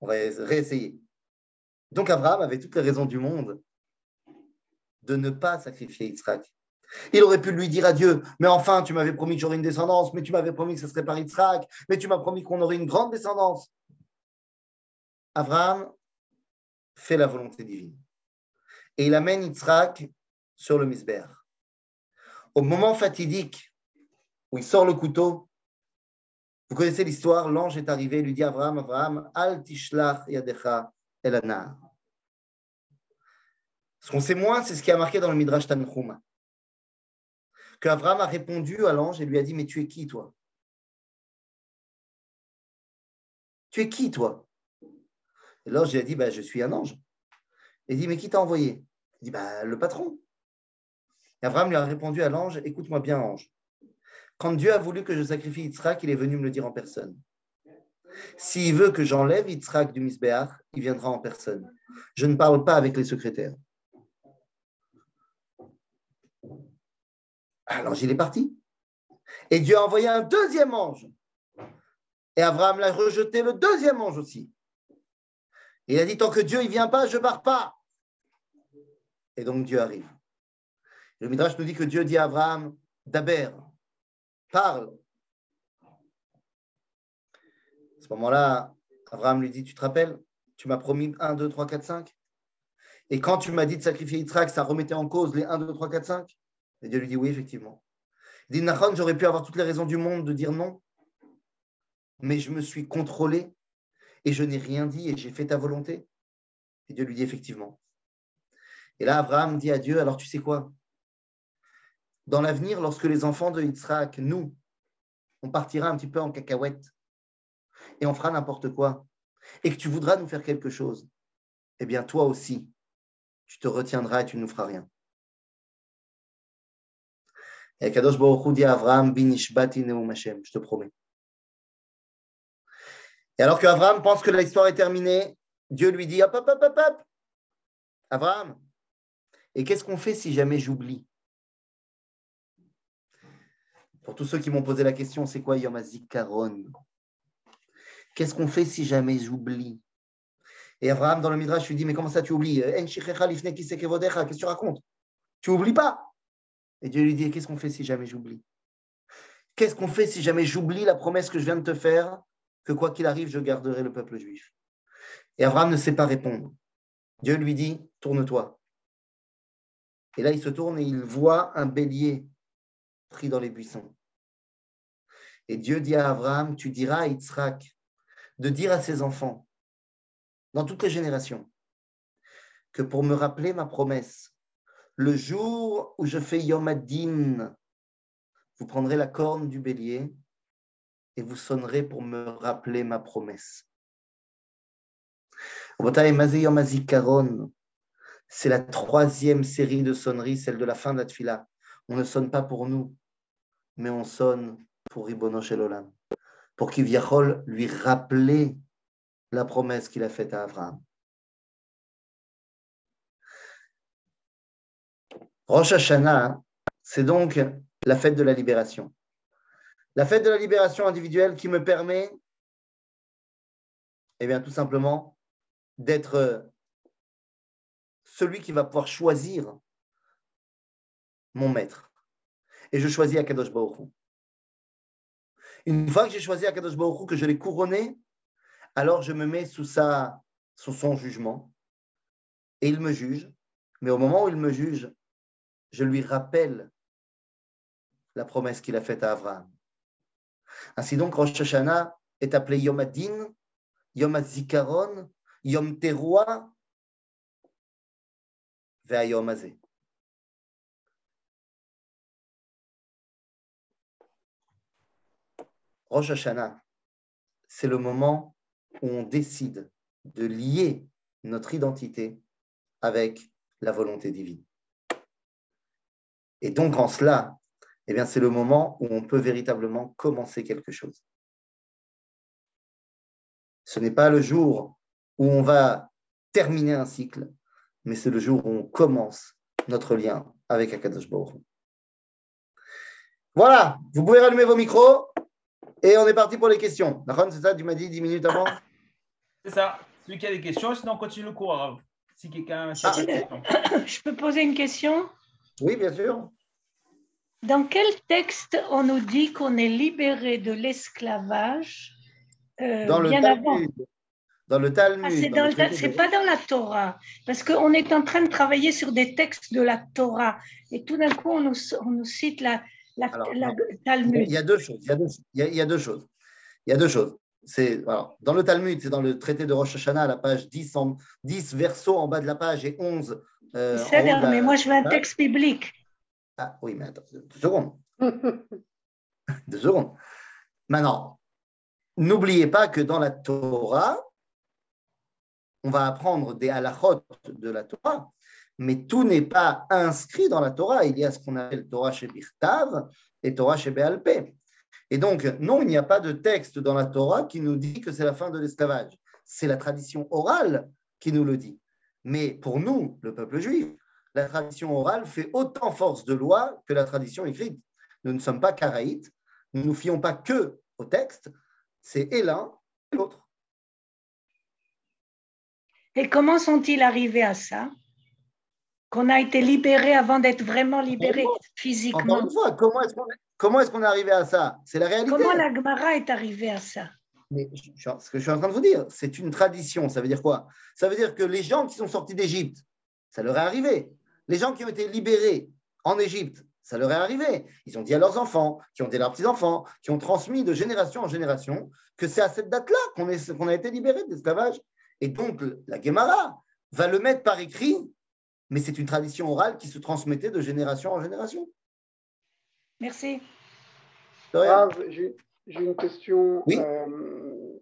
A: On va réessayer. Donc, Abraham avait toutes les raisons du monde de ne pas sacrifier Yitzhak. Il aurait pu lui dire à Dieu, mais enfin, tu m'avais promis que j'aurais une descendance, mais tu m'avais promis que ce serait par Yitzhak, mais tu m'as promis qu'on aurait une grande descendance. Abraham fait la volonté divine. Et il amène Yitzhak sur le misber. Au moment fatidique où il sort le couteau, vous connaissez l'histoire, l'ange est arrivé, lui dit Abraham, Abraham, Al tishlach yadecha el Ce qu'on sait moins, c'est ce qui a marqué dans le Midrash Tanchuma qu'Abraham a répondu à l'ange et lui a dit, mais tu es qui, toi? Tu es qui, toi? Et l'ange lui a dit, bah, je suis un ange. Il dit, mais qui t'a envoyé? Il dit, bah, le patron. Abraham lui a répondu à l'ange, écoute-moi bien, ange. Quand Dieu a voulu que je sacrifie Yitzhak, il est venu me le dire en personne. S'il veut que j'enlève Yitzhak du Misbéach, il viendra en personne. Je ne parle pas avec les secrétaires. Alors il est parti. Et Dieu a envoyé un deuxième ange. Et Abraham l'a rejeté le deuxième ange aussi. il a dit tant que Dieu ne vient pas, je ne pars pas. Et donc Dieu arrive. Le Midrash nous dit que Dieu dit à Abraham, Daber, parle. À ce moment-là, Abraham lui dit, tu te rappelles, tu m'as promis 1, 2, 3, 4, 5. Et quand tu m'as dit de sacrifier Yitzhak, ça remettait en cause les 1, 2, 3, 4, 5. Et Dieu lui dit oui, effectivement. Il dit Nachon, j'aurais pu avoir toutes les raisons du monde de dire non, mais je me suis contrôlé et je n'ai rien dit et j'ai fait ta volonté. Et Dieu lui dit effectivement. Et là, Abraham dit à Dieu alors tu sais quoi? Dans l'avenir, lorsque les enfants de Yitzhak, nous, on partira un petit peu en cacahuète et on fera n'importe quoi, et que tu voudras nous faire quelque chose, eh bien toi aussi, tu te retiendras et tu ne nous feras rien. Et Kadosh dit Abraham, je te promets. Et alors qu'Abraham pense que l'histoire est terminée, Dieu lui dit, hop, hop, hop, hop, hop, Abraham, et qu'est-ce qu'on fait si jamais j'oublie? Pour tous ceux qui m'ont posé la question, c'est quoi Yom HaZikaron? Qu'est-ce qu'on fait si jamais j'oublie? Et Abraham, dans le Midrash, lui dit, mais comment ça tu oublies? Qu'est-ce que tu racontes? Tu oublies pas! Et Dieu lui dit, qu'est-ce qu'on fait si jamais j'oublie? Qu'est-ce qu'on fait si jamais j'oublie la promesse que je viens de te faire, que quoi qu'il arrive, je garderai le peuple juif? Et Abraham ne sait pas répondre. Dieu lui dit, tourne-toi. Et là, il se tourne et il voit un bélier pris dans les buissons. Et Dieu dit à Abraham, tu diras à Yitzhak de dire à ses enfants, dans toutes les générations, que pour me rappeler ma promesse, le jour où je fais Yom Adin, vous prendrez la corne du bélier et vous sonnerez pour me rappeler ma promesse. C'est la troisième série de sonneries, celle de la fin d'Atfila. On ne sonne pas pour nous, mais on sonne pour Ribono Shelolam, pour qu'il lui rappeler la promesse qu'il a faite à Abraham. Rosh Hashanah, c'est donc la fête de la libération. La fête de la libération individuelle qui me permet, eh bien, tout simplement, d'être celui qui va pouvoir choisir mon maître. Et je choisis Akadosh Baruch Une fois que j'ai choisi Akadosh Baruch que je l'ai couronné, alors je me mets sous, son jugement. Et il me juge. Mais au moment où il me juge, je lui rappelle la promesse qu'il a faite à Abraham. Ainsi donc, Rosh Hashanah est appelé Yom Adin, Yom Azikaron, Yom Teruah. Rosh Hashanah, c'est le moment où on décide de lier notre identité avec la volonté divine. Et donc, en cela, eh c'est le moment où on peut véritablement commencer quelque chose. Ce n'est pas le jour où on va terminer un cycle, mais c'est le jour où on commence notre lien avec Akadosh Voilà, vous pouvez rallumer vos micros et on est parti pour les questions. C'est ça, tu m'as dit 10 minutes avant
B: C'est ça, celui qui a des questions, sinon on continue le cours. Si quelqu'un a
C: ah. Je peux poser une question?
A: Oui, bien sûr.
C: Dans quel texte on nous dit qu'on est libéré de l'esclavage
A: euh, dans, le Talmud, dans le Talmud.
C: Ah, c'est pas dans la Torah, parce qu'on est en train de travailler sur des textes de la Torah, et tout d'un coup, on nous, on nous cite la, la, Talmud.
A: Il y a deux choses. Il y a deux, il y a, deux choses. Il y a deux choses. C'est, dans le Talmud, c'est dans le traité de Rosh Hashanah, à la page 10, en, 10 verso en bas de la page et 11.
C: Euh, c'est mais moi je veux un texte biblique.
A: Ah oui, mais attends, deux secondes. deux secondes. Maintenant, n'oubliez pas que dans la Torah, on va apprendre des halachot de la Torah, mais tout n'est pas inscrit dans la Torah. Il y a ce qu'on appelle Torah chez Birtav et Torah chez Béalpé. Et donc, non, il n'y a pas de texte dans la Torah qui nous dit que c'est la fin de l'esclavage. C'est la tradition orale qui nous le dit. Mais pour nous, le peuple juif, la tradition orale fait autant force de loi que la tradition écrite. Nous ne sommes pas karaïtes, nous ne nous fions pas que au texte, c'est l'un et l'autre.
C: Et comment sont-ils arrivés à ça? Qu'on a été libérés avant d'être vraiment libérés physiquement.
A: Encore une fois, comment est-ce qu'on est, comment est, est arrivé à ça? C'est la réalité.
C: Comment la Gemara est arrivée à ça?
A: Mais ce que je suis en train de vous dire, c'est une tradition. Ça veut dire quoi? Ça veut dire que les gens qui sont sortis d'Égypte, ça leur est arrivé. Les gens qui ont été libérés en Égypte, ça leur est arrivé. Ils ont dit à leurs enfants, qui ont dit à leurs petits-enfants, qui ont transmis de génération en génération, que c'est à cette date-là qu'on a été libéré de l'esclavage. Et donc, la Gemara va le mettre par écrit, mais c'est une tradition orale qui se transmettait de génération en génération.
C: Merci.
D: J'ai une question. Euh,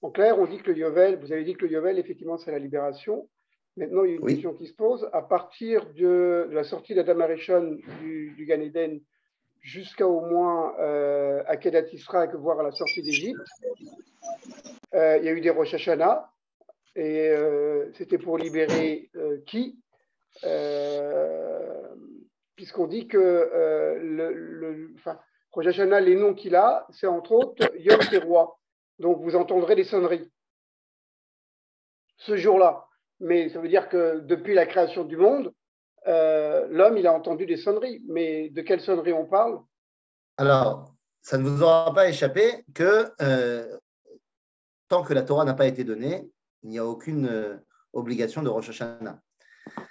D: en clair, on dit que le Yovel, vous avez dit que le Yovel, effectivement, c'est la libération. Maintenant, il y a une question qui se pose. À partir de, la sortie d'Adam Arishon du, du Gan Eden jusqu'à au moins euh, à Kedat Israël, voire à la sortie d'Égypte, euh, il y a eu des Rosh Hashanah. Et euh, c'était pour libérer qui? Puisqu'on dit que le, le enfin, Rosh les noms qu'il a, c'est entre autres Yom. Donc vous entendrez les sonneries ce jour-là mais ça veut dire que depuis la création du monde, euh, l'homme, il a entendu des sonneries. Mais de quelles sonneries on parle?
A: Alors, ça ne vous aura pas échappé que euh, tant que la Torah n'a pas été donnée, il n'y a aucune euh, obligation de Rosh Hashanah.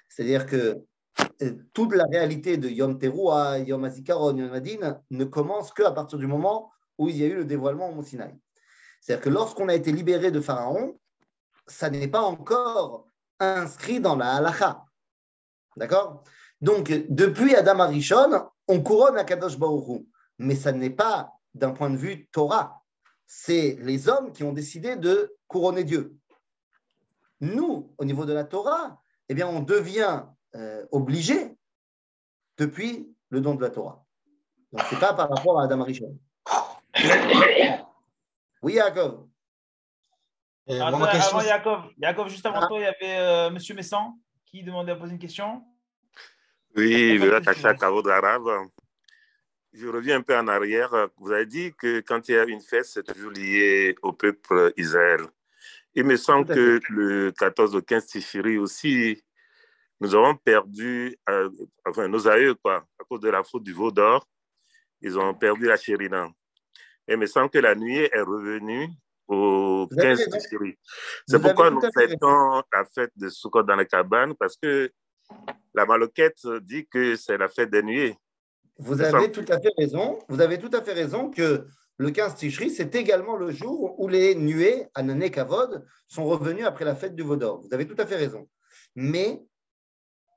A: C'est-à-dire que toute la réalité de Yom Teruah, Yom Azikaron, Yom Adin ne commence qu'à partir du moment où il y a eu le dévoilement au Mont Sinaï. C'est-à-dire que lorsqu'on a été libéré de Pharaon, ça n'est pas encore inscrit dans la halacha. D'accord? Donc, depuis Adam Arishon, on couronne Akadosh Baruch mais ça n'est pas d'un point de vue Torah. C'est les hommes qui ont décidé de couronner Dieu. Nous, au niveau de la Torah, eh bien, on devient euh, obligé depuis le don de la Torah. Donc, ce n'est pas par rapport à Adam Arishon. Oui, Jacob.
B: Euh, avant, Jacob, juste avant ah. toi, il y avait euh, Monsieur Messan qui demandait à poser une question.
E: Oui, je reviens un peu en arrière. Vous avez dit que quand il y a une fête, c'est toujours lié au peuple Israël. Il me semble que le 14 au 15 Tifiri aussi, nous avons perdu, euh, enfin nos aïeux, quoi, à cause de la faute du veau d'or, ils ont perdu la chérina. Et il me semble que la nuit est revenue au 15 de Syrie. C'est pourquoi nous fêtons la fête de Sukkot dans les cabanes, parce que la maloquette dit que c'est la fête des nuées.
A: Vous avez tout à fait raison. Vous avez tout à fait raison que le 15 Tishri, c'est également le jour où les nuées, Anané Kavod, sont revenus après la fête du Vaudor. Vous avez tout à fait raison. Mais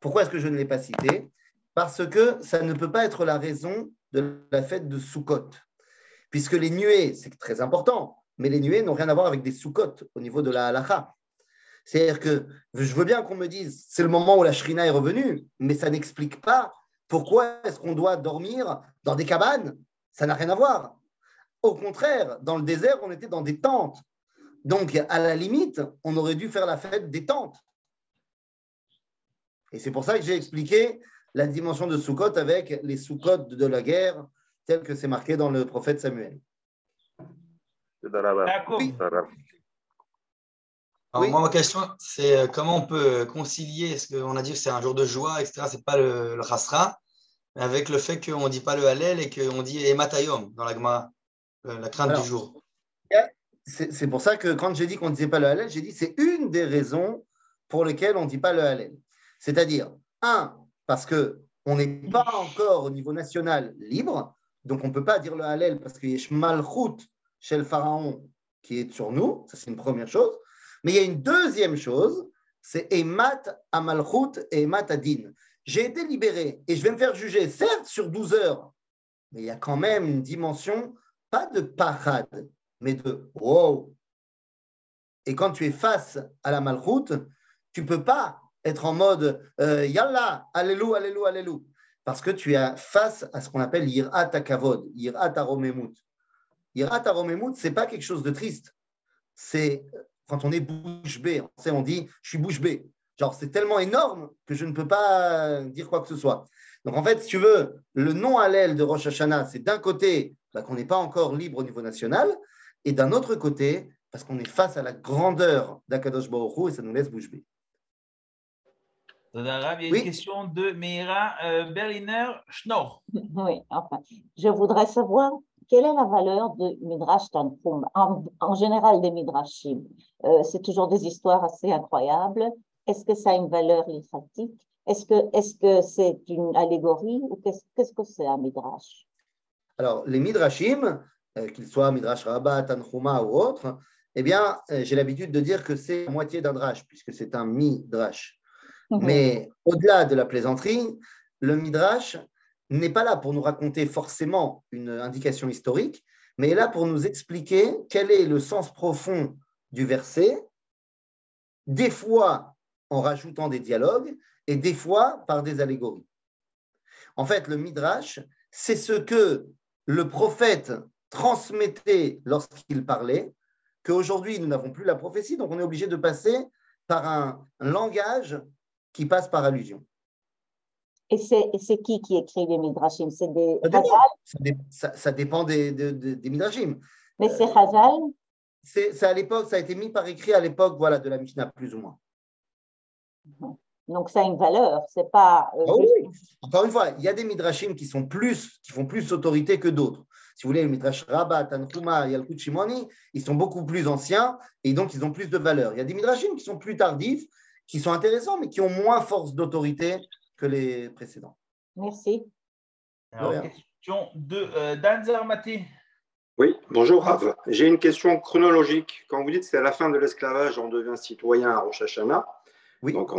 A: pourquoi est-ce que je ne l'ai pas cité? Parce que ça ne peut pas être la raison de la fête de Sukkot. puisque les nuées, c'est très important, mais les nuées n'ont rien à voir avec des sous-cotes au niveau de la halacha. C'est-à-dire que je veux bien qu'on me dise, c'est le moment où la shrina est revenue, mais ça n'explique pas pourquoi est-ce qu'on doit dormir dans des cabanes? Ça n'a rien à voir. Au contraire, dans le désert, on était dans des tentes. Donc, à la limite, on aurait dû faire la fête des tentes. Et c'est pour ça que j'ai expliqué la dimension de Sukkot avec les Sukkot de la guerre, tel que c'est marqué dans le prophète Samuel.
F: Alors, moi, ma question, c'est euh, comment on peut concilier, est-ce qu'on a dit que c'est un jour de joie, etc., c'est pas le, le avec le fait qu'on ne dit pas le Hallel et qu'on dit Ematayom dans la Gemara, la crainte du jour.
A: C'est pour ça que quand j'ai dit qu'on ne disait pas le Hallel, j'ai dit c'est une des raisons pour lesquelles on ne dit pas le Hallel. C'est-à-dire, un, parce qu'on n'est pas encore au niveau national libre, donc on ne peut pas dire le Hallel parce qu'il y a Shmalchut chez le pharaon qui est sur nous, ça c'est une première chose. Mais il y a une deuxième chose, c'est Emat Amalchut et Emat Adin. J'ai été libéré et je vais me faire juger, certes sur 12 heures, mais il y a quand même une dimension, pas de parade, mais de wow. Et quand tu es face à la Malchut, tu peux pas être en mode euh, Yallah, Alléluia, Alléluia, Alléluia. Parce que tu es face à ce qu'on appelle Yirat Akavod, Yirat Aromemut. Yirat Aromemut, ce n'est pas quelque chose de triste. C'est quand on est bouche bée. On dit je suis bouche bée. Genre, c'est tellement énorme que je ne peux pas dire quoi que ce soit. Donc, en fait, si tu veux, le nom à l'aile de Rosh Hashanah, c'est d'un côté bah, qu'on n'est pas encore libre au niveau national, et d'un autre côté, parce qu'on est face à la grandeur d'Akadosh Baruch et ça nous laisse bouche bée.
B: Il y a une question de Meira euh, Berliner Schnorr.
G: Oui, enfin, je voudrais savoir quelle est la valeur de Midrash Tanchum en, général des Midrashim euh, C'est toujours des histoires assez incroyables. Est-ce que ça a une valeur illustratique Est-ce que c'est -ce c'est une allégorie ou qu'est-ce que c'est un Midrash?
A: Alors, les Midrashim, euh, qu'ils soient Midrash Rabbah, Tanchuma ou autres, eh bien, j'ai l'habitude de dire que c'est la moitié d'un drash, puisque c'est un Midrash. Mhm. Mais au-delà de la plaisanterie, le Midrash n'est pas là pour nous raconter forcément une indication historique, mais est là pour nous expliquer quel est le sens profond du verset, des fois en rajoutant des dialogues et des fois par des allégories. En fait, le Midrash, c'est ce que le prophète transmettait lorsqu'il parlait, qu'aujourd'hui nous n'avons plus la prophétie, donc on est obligé de passer par un langage qui passe par allusion.
G: Et c'est qui qui écrit les Midrashim? C'est des
A: ça, ça, dépend des, des, Midrashim.
G: Mais c'est Hazal?
A: C'est à l'époque, ça a été mis par écrit à l'époque voilà, de la Mishnah, plus ou moins.
G: Donc ça a une valeur, c'est pas.
A: Euh, ah oui. Encore une fois, il y a des Midrashim qui, sont plus, qui font plus autorité que d'autres. Si vous voulez, le Midrash Rabat, Tanhuma, Yalkut Shimoni, ils sont beaucoup plus anciens et donc ils ont plus de valeur. Il y a des Midrashim qui sont plus tardifs qui sont intéressants, mais qui ont moins force d'autorité que les précédents.
G: Merci.
B: Alors, question de euh, Danzer Maté.
H: Oui, bonjour Rav. J'ai une question chronologique. Quand vous dites que c'est à la fin de l'esclavage, on devient citoyen à Rosh Hashanah.
A: Oui.
H: Donc,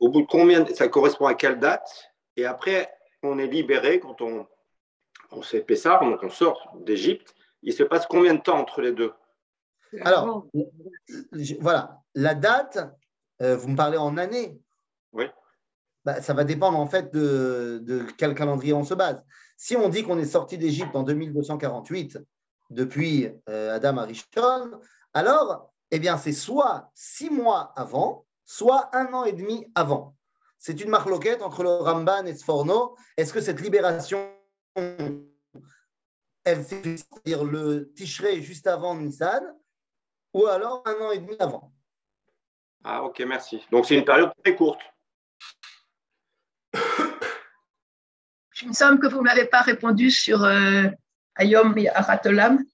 H: au bout de combien, ça correspond à quelle date? Et après, on est libéré quand on, on s'est Pessar, donc on sort d'Égypte. Il se passe combien de temps entre les deux?
A: Alors, voilà, la date, euh, vous me parlez en année
H: Oui.
A: Bah, ça va dépendre en fait de, quel calendrier on se base. Si on dit qu'on est sorti d'Égypte en 2248 depuis euh, Adam Arishon, alors eh bien, c'est soit six mois avant, soit un an et demi avant. C'est une marloquette entre le Ramban et Sforno. Est-ce que cette libération, elle c'est-à-dire le Tishrei juste avant Nissan, ou alors un an et demi avant?
H: Ah, ok, merci. Donc, c'est une période très courte.
I: Il me semble que vous ne m'avez pas répondu sur euh, Ayom Haratolam.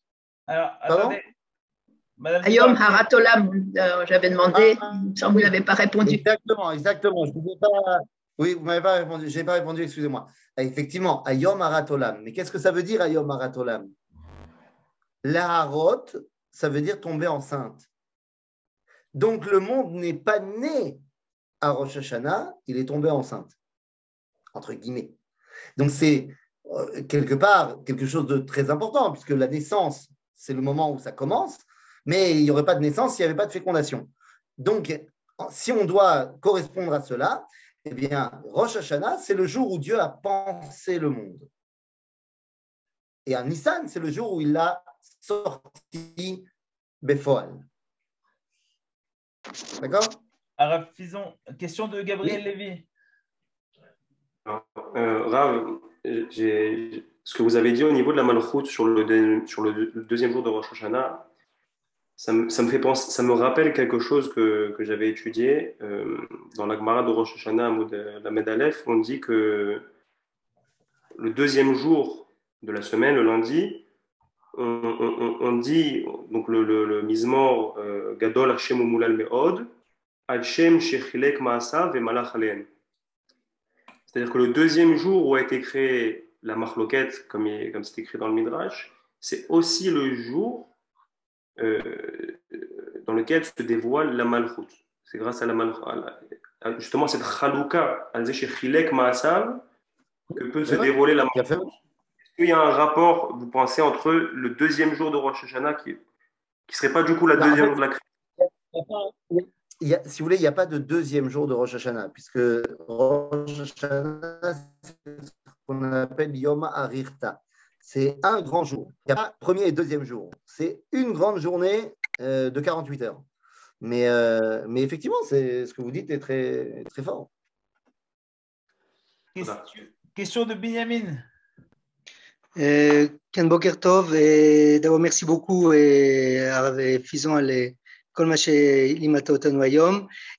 B: Alors, attendez.
I: Ayom Haratolam, euh, j'avais demandé, ah, il me semble que vous n'avez pas répondu.
A: Exactement, exactement. Je pas... Oui, vous ne m'avez pas répondu. Je n'ai pas répondu, excusez-moi. Effectivement, Ayom Haratolam. Mais qu'est-ce que ça veut dire, Ayom Haratolam? L'Aharot, ça veut dire tomber enceinte. Donc le monde n'est pas né à Rosh Hashanah, il est tombé enceinte, entre guillemets. Donc c'est euh, quelque part quelque chose de très important, puisque la naissance, c'est le moment où ça commence, mais il n'y aurait pas de naissance s'il n'y avait pas de fécondation. Donc, si on doit correspondre à cela, eh bien, Rosh Hashanah, c'est le jour où Dieu a pensé le monde. Et à Nissan, c'est le jour où il a sorti Befoal. D'accord?
B: Arabe question de Gabriel Lévy.
J: Euh, Rav, ce que vous avez dit au niveau de la malchoute sur, le, sur le, deuxième jour de Rosh Hashanah, ça me, fait penser, ça me rappelle quelque chose que, que j'avais étudié euh, dans la Gemara de Rosh Hashanah, la Medalef. On dit que le deuxième jour de la semaine, le lundi, on, dit donc le, le, Mizmor euh, Gadol Hashem Umulal Me'od, Hashem Shechilek Ma'asav et Malach C'est-à-dire que le deuxième jour où a été créée la Marloquette, comme c'est écrit dans le Midrash, c'est aussi le jour euh, dans lequel se dévoile la Malchut. C'est grâce à la Malchut, justement cette Chalouka, que peut se dévoiler la Malchut. Est-ce qu'il y a un rapport, vous pensez, entre le deuxième jour de Rosh Hashanah, qui ne serait pas du coup la bah, deuxième jour de la création
A: si vous voulez, il n'y a pas de deuxième jour de Rosh Hashanah, puisque Rosh Hashanah, c'est ce qu'on appelle Yom Arirta. C'est un grand jour. Il n'y a pas premier et deuxième jour. C'est une grande journée euh, de 48 heures. Mais, euh, mais effectivement, c'est, ce que vous dites est très, très fort.
B: Question, de Benjamin?
K: Euh, Ken Bokertov, et d'abord merci beaucoup et avec Fison les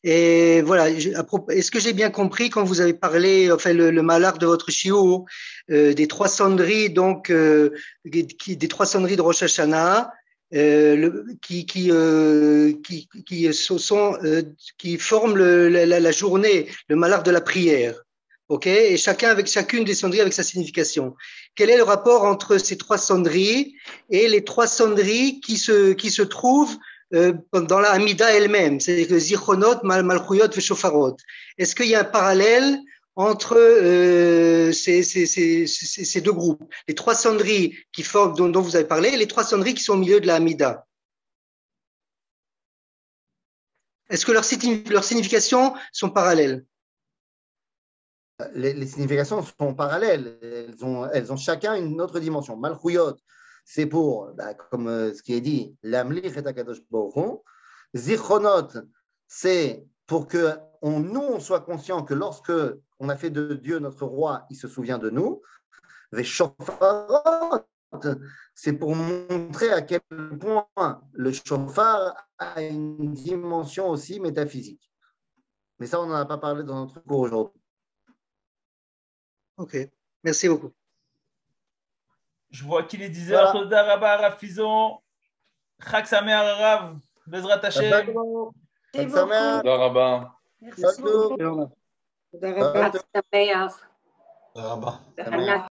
K: et voilà, est-ce que j'ai bien compris quand vous avez parlé, enfin le, le malheur de votre chiot, euh, des trois sonneries, donc euh, des trois sonneries de Rosh Hashanah, euh, le, qui qui, euh, qui qui sont euh, qui forment le, la, la, journée, le malheur de la prière. Ok, et chacun avec chacune des sonneries avec sa signification. Quel est le rapport entre ces trois sonneries et les trois sonneries qui se qui se trouvent dans la Amida elle-même, c'est-à-dire que Zichronot, Mal Malchuyot et Shofarot. Est-ce qu'il y a un parallèle entre euh, ces, deux groupes Les trois sonneries dont, vous avez parlé, et les trois sonneries qui sont au milieu de la Amida? Est-ce que leurs leur significations sont parallèles?
A: Les, significations sont parallèles. Elles ont, elles ont chacun une autre dimension. Malchuyot, c'est pour, bah, comme euh, ce qui est dit, l'amlich et akadosh Zichronot, c'est pour que nous, on soit conscient que lorsque on a fait de Dieu notre roi, il se souvient de nous. c'est pour montrer à quel point le chauffard a une dimension aussi métaphysique. Mais ça, on n'en a pas parlé dans notre cours aujourd'hui.
K: Ok, merci beaucoup.
B: Je vois qu'il est 10h. Toda Rabba, Rafizon. Chak Samer Rav. Bezrat Hashem.
L: Toda Rabba.
G: Merci beaucoup. Toda Rabba. Chak Samer. Toda Rabba.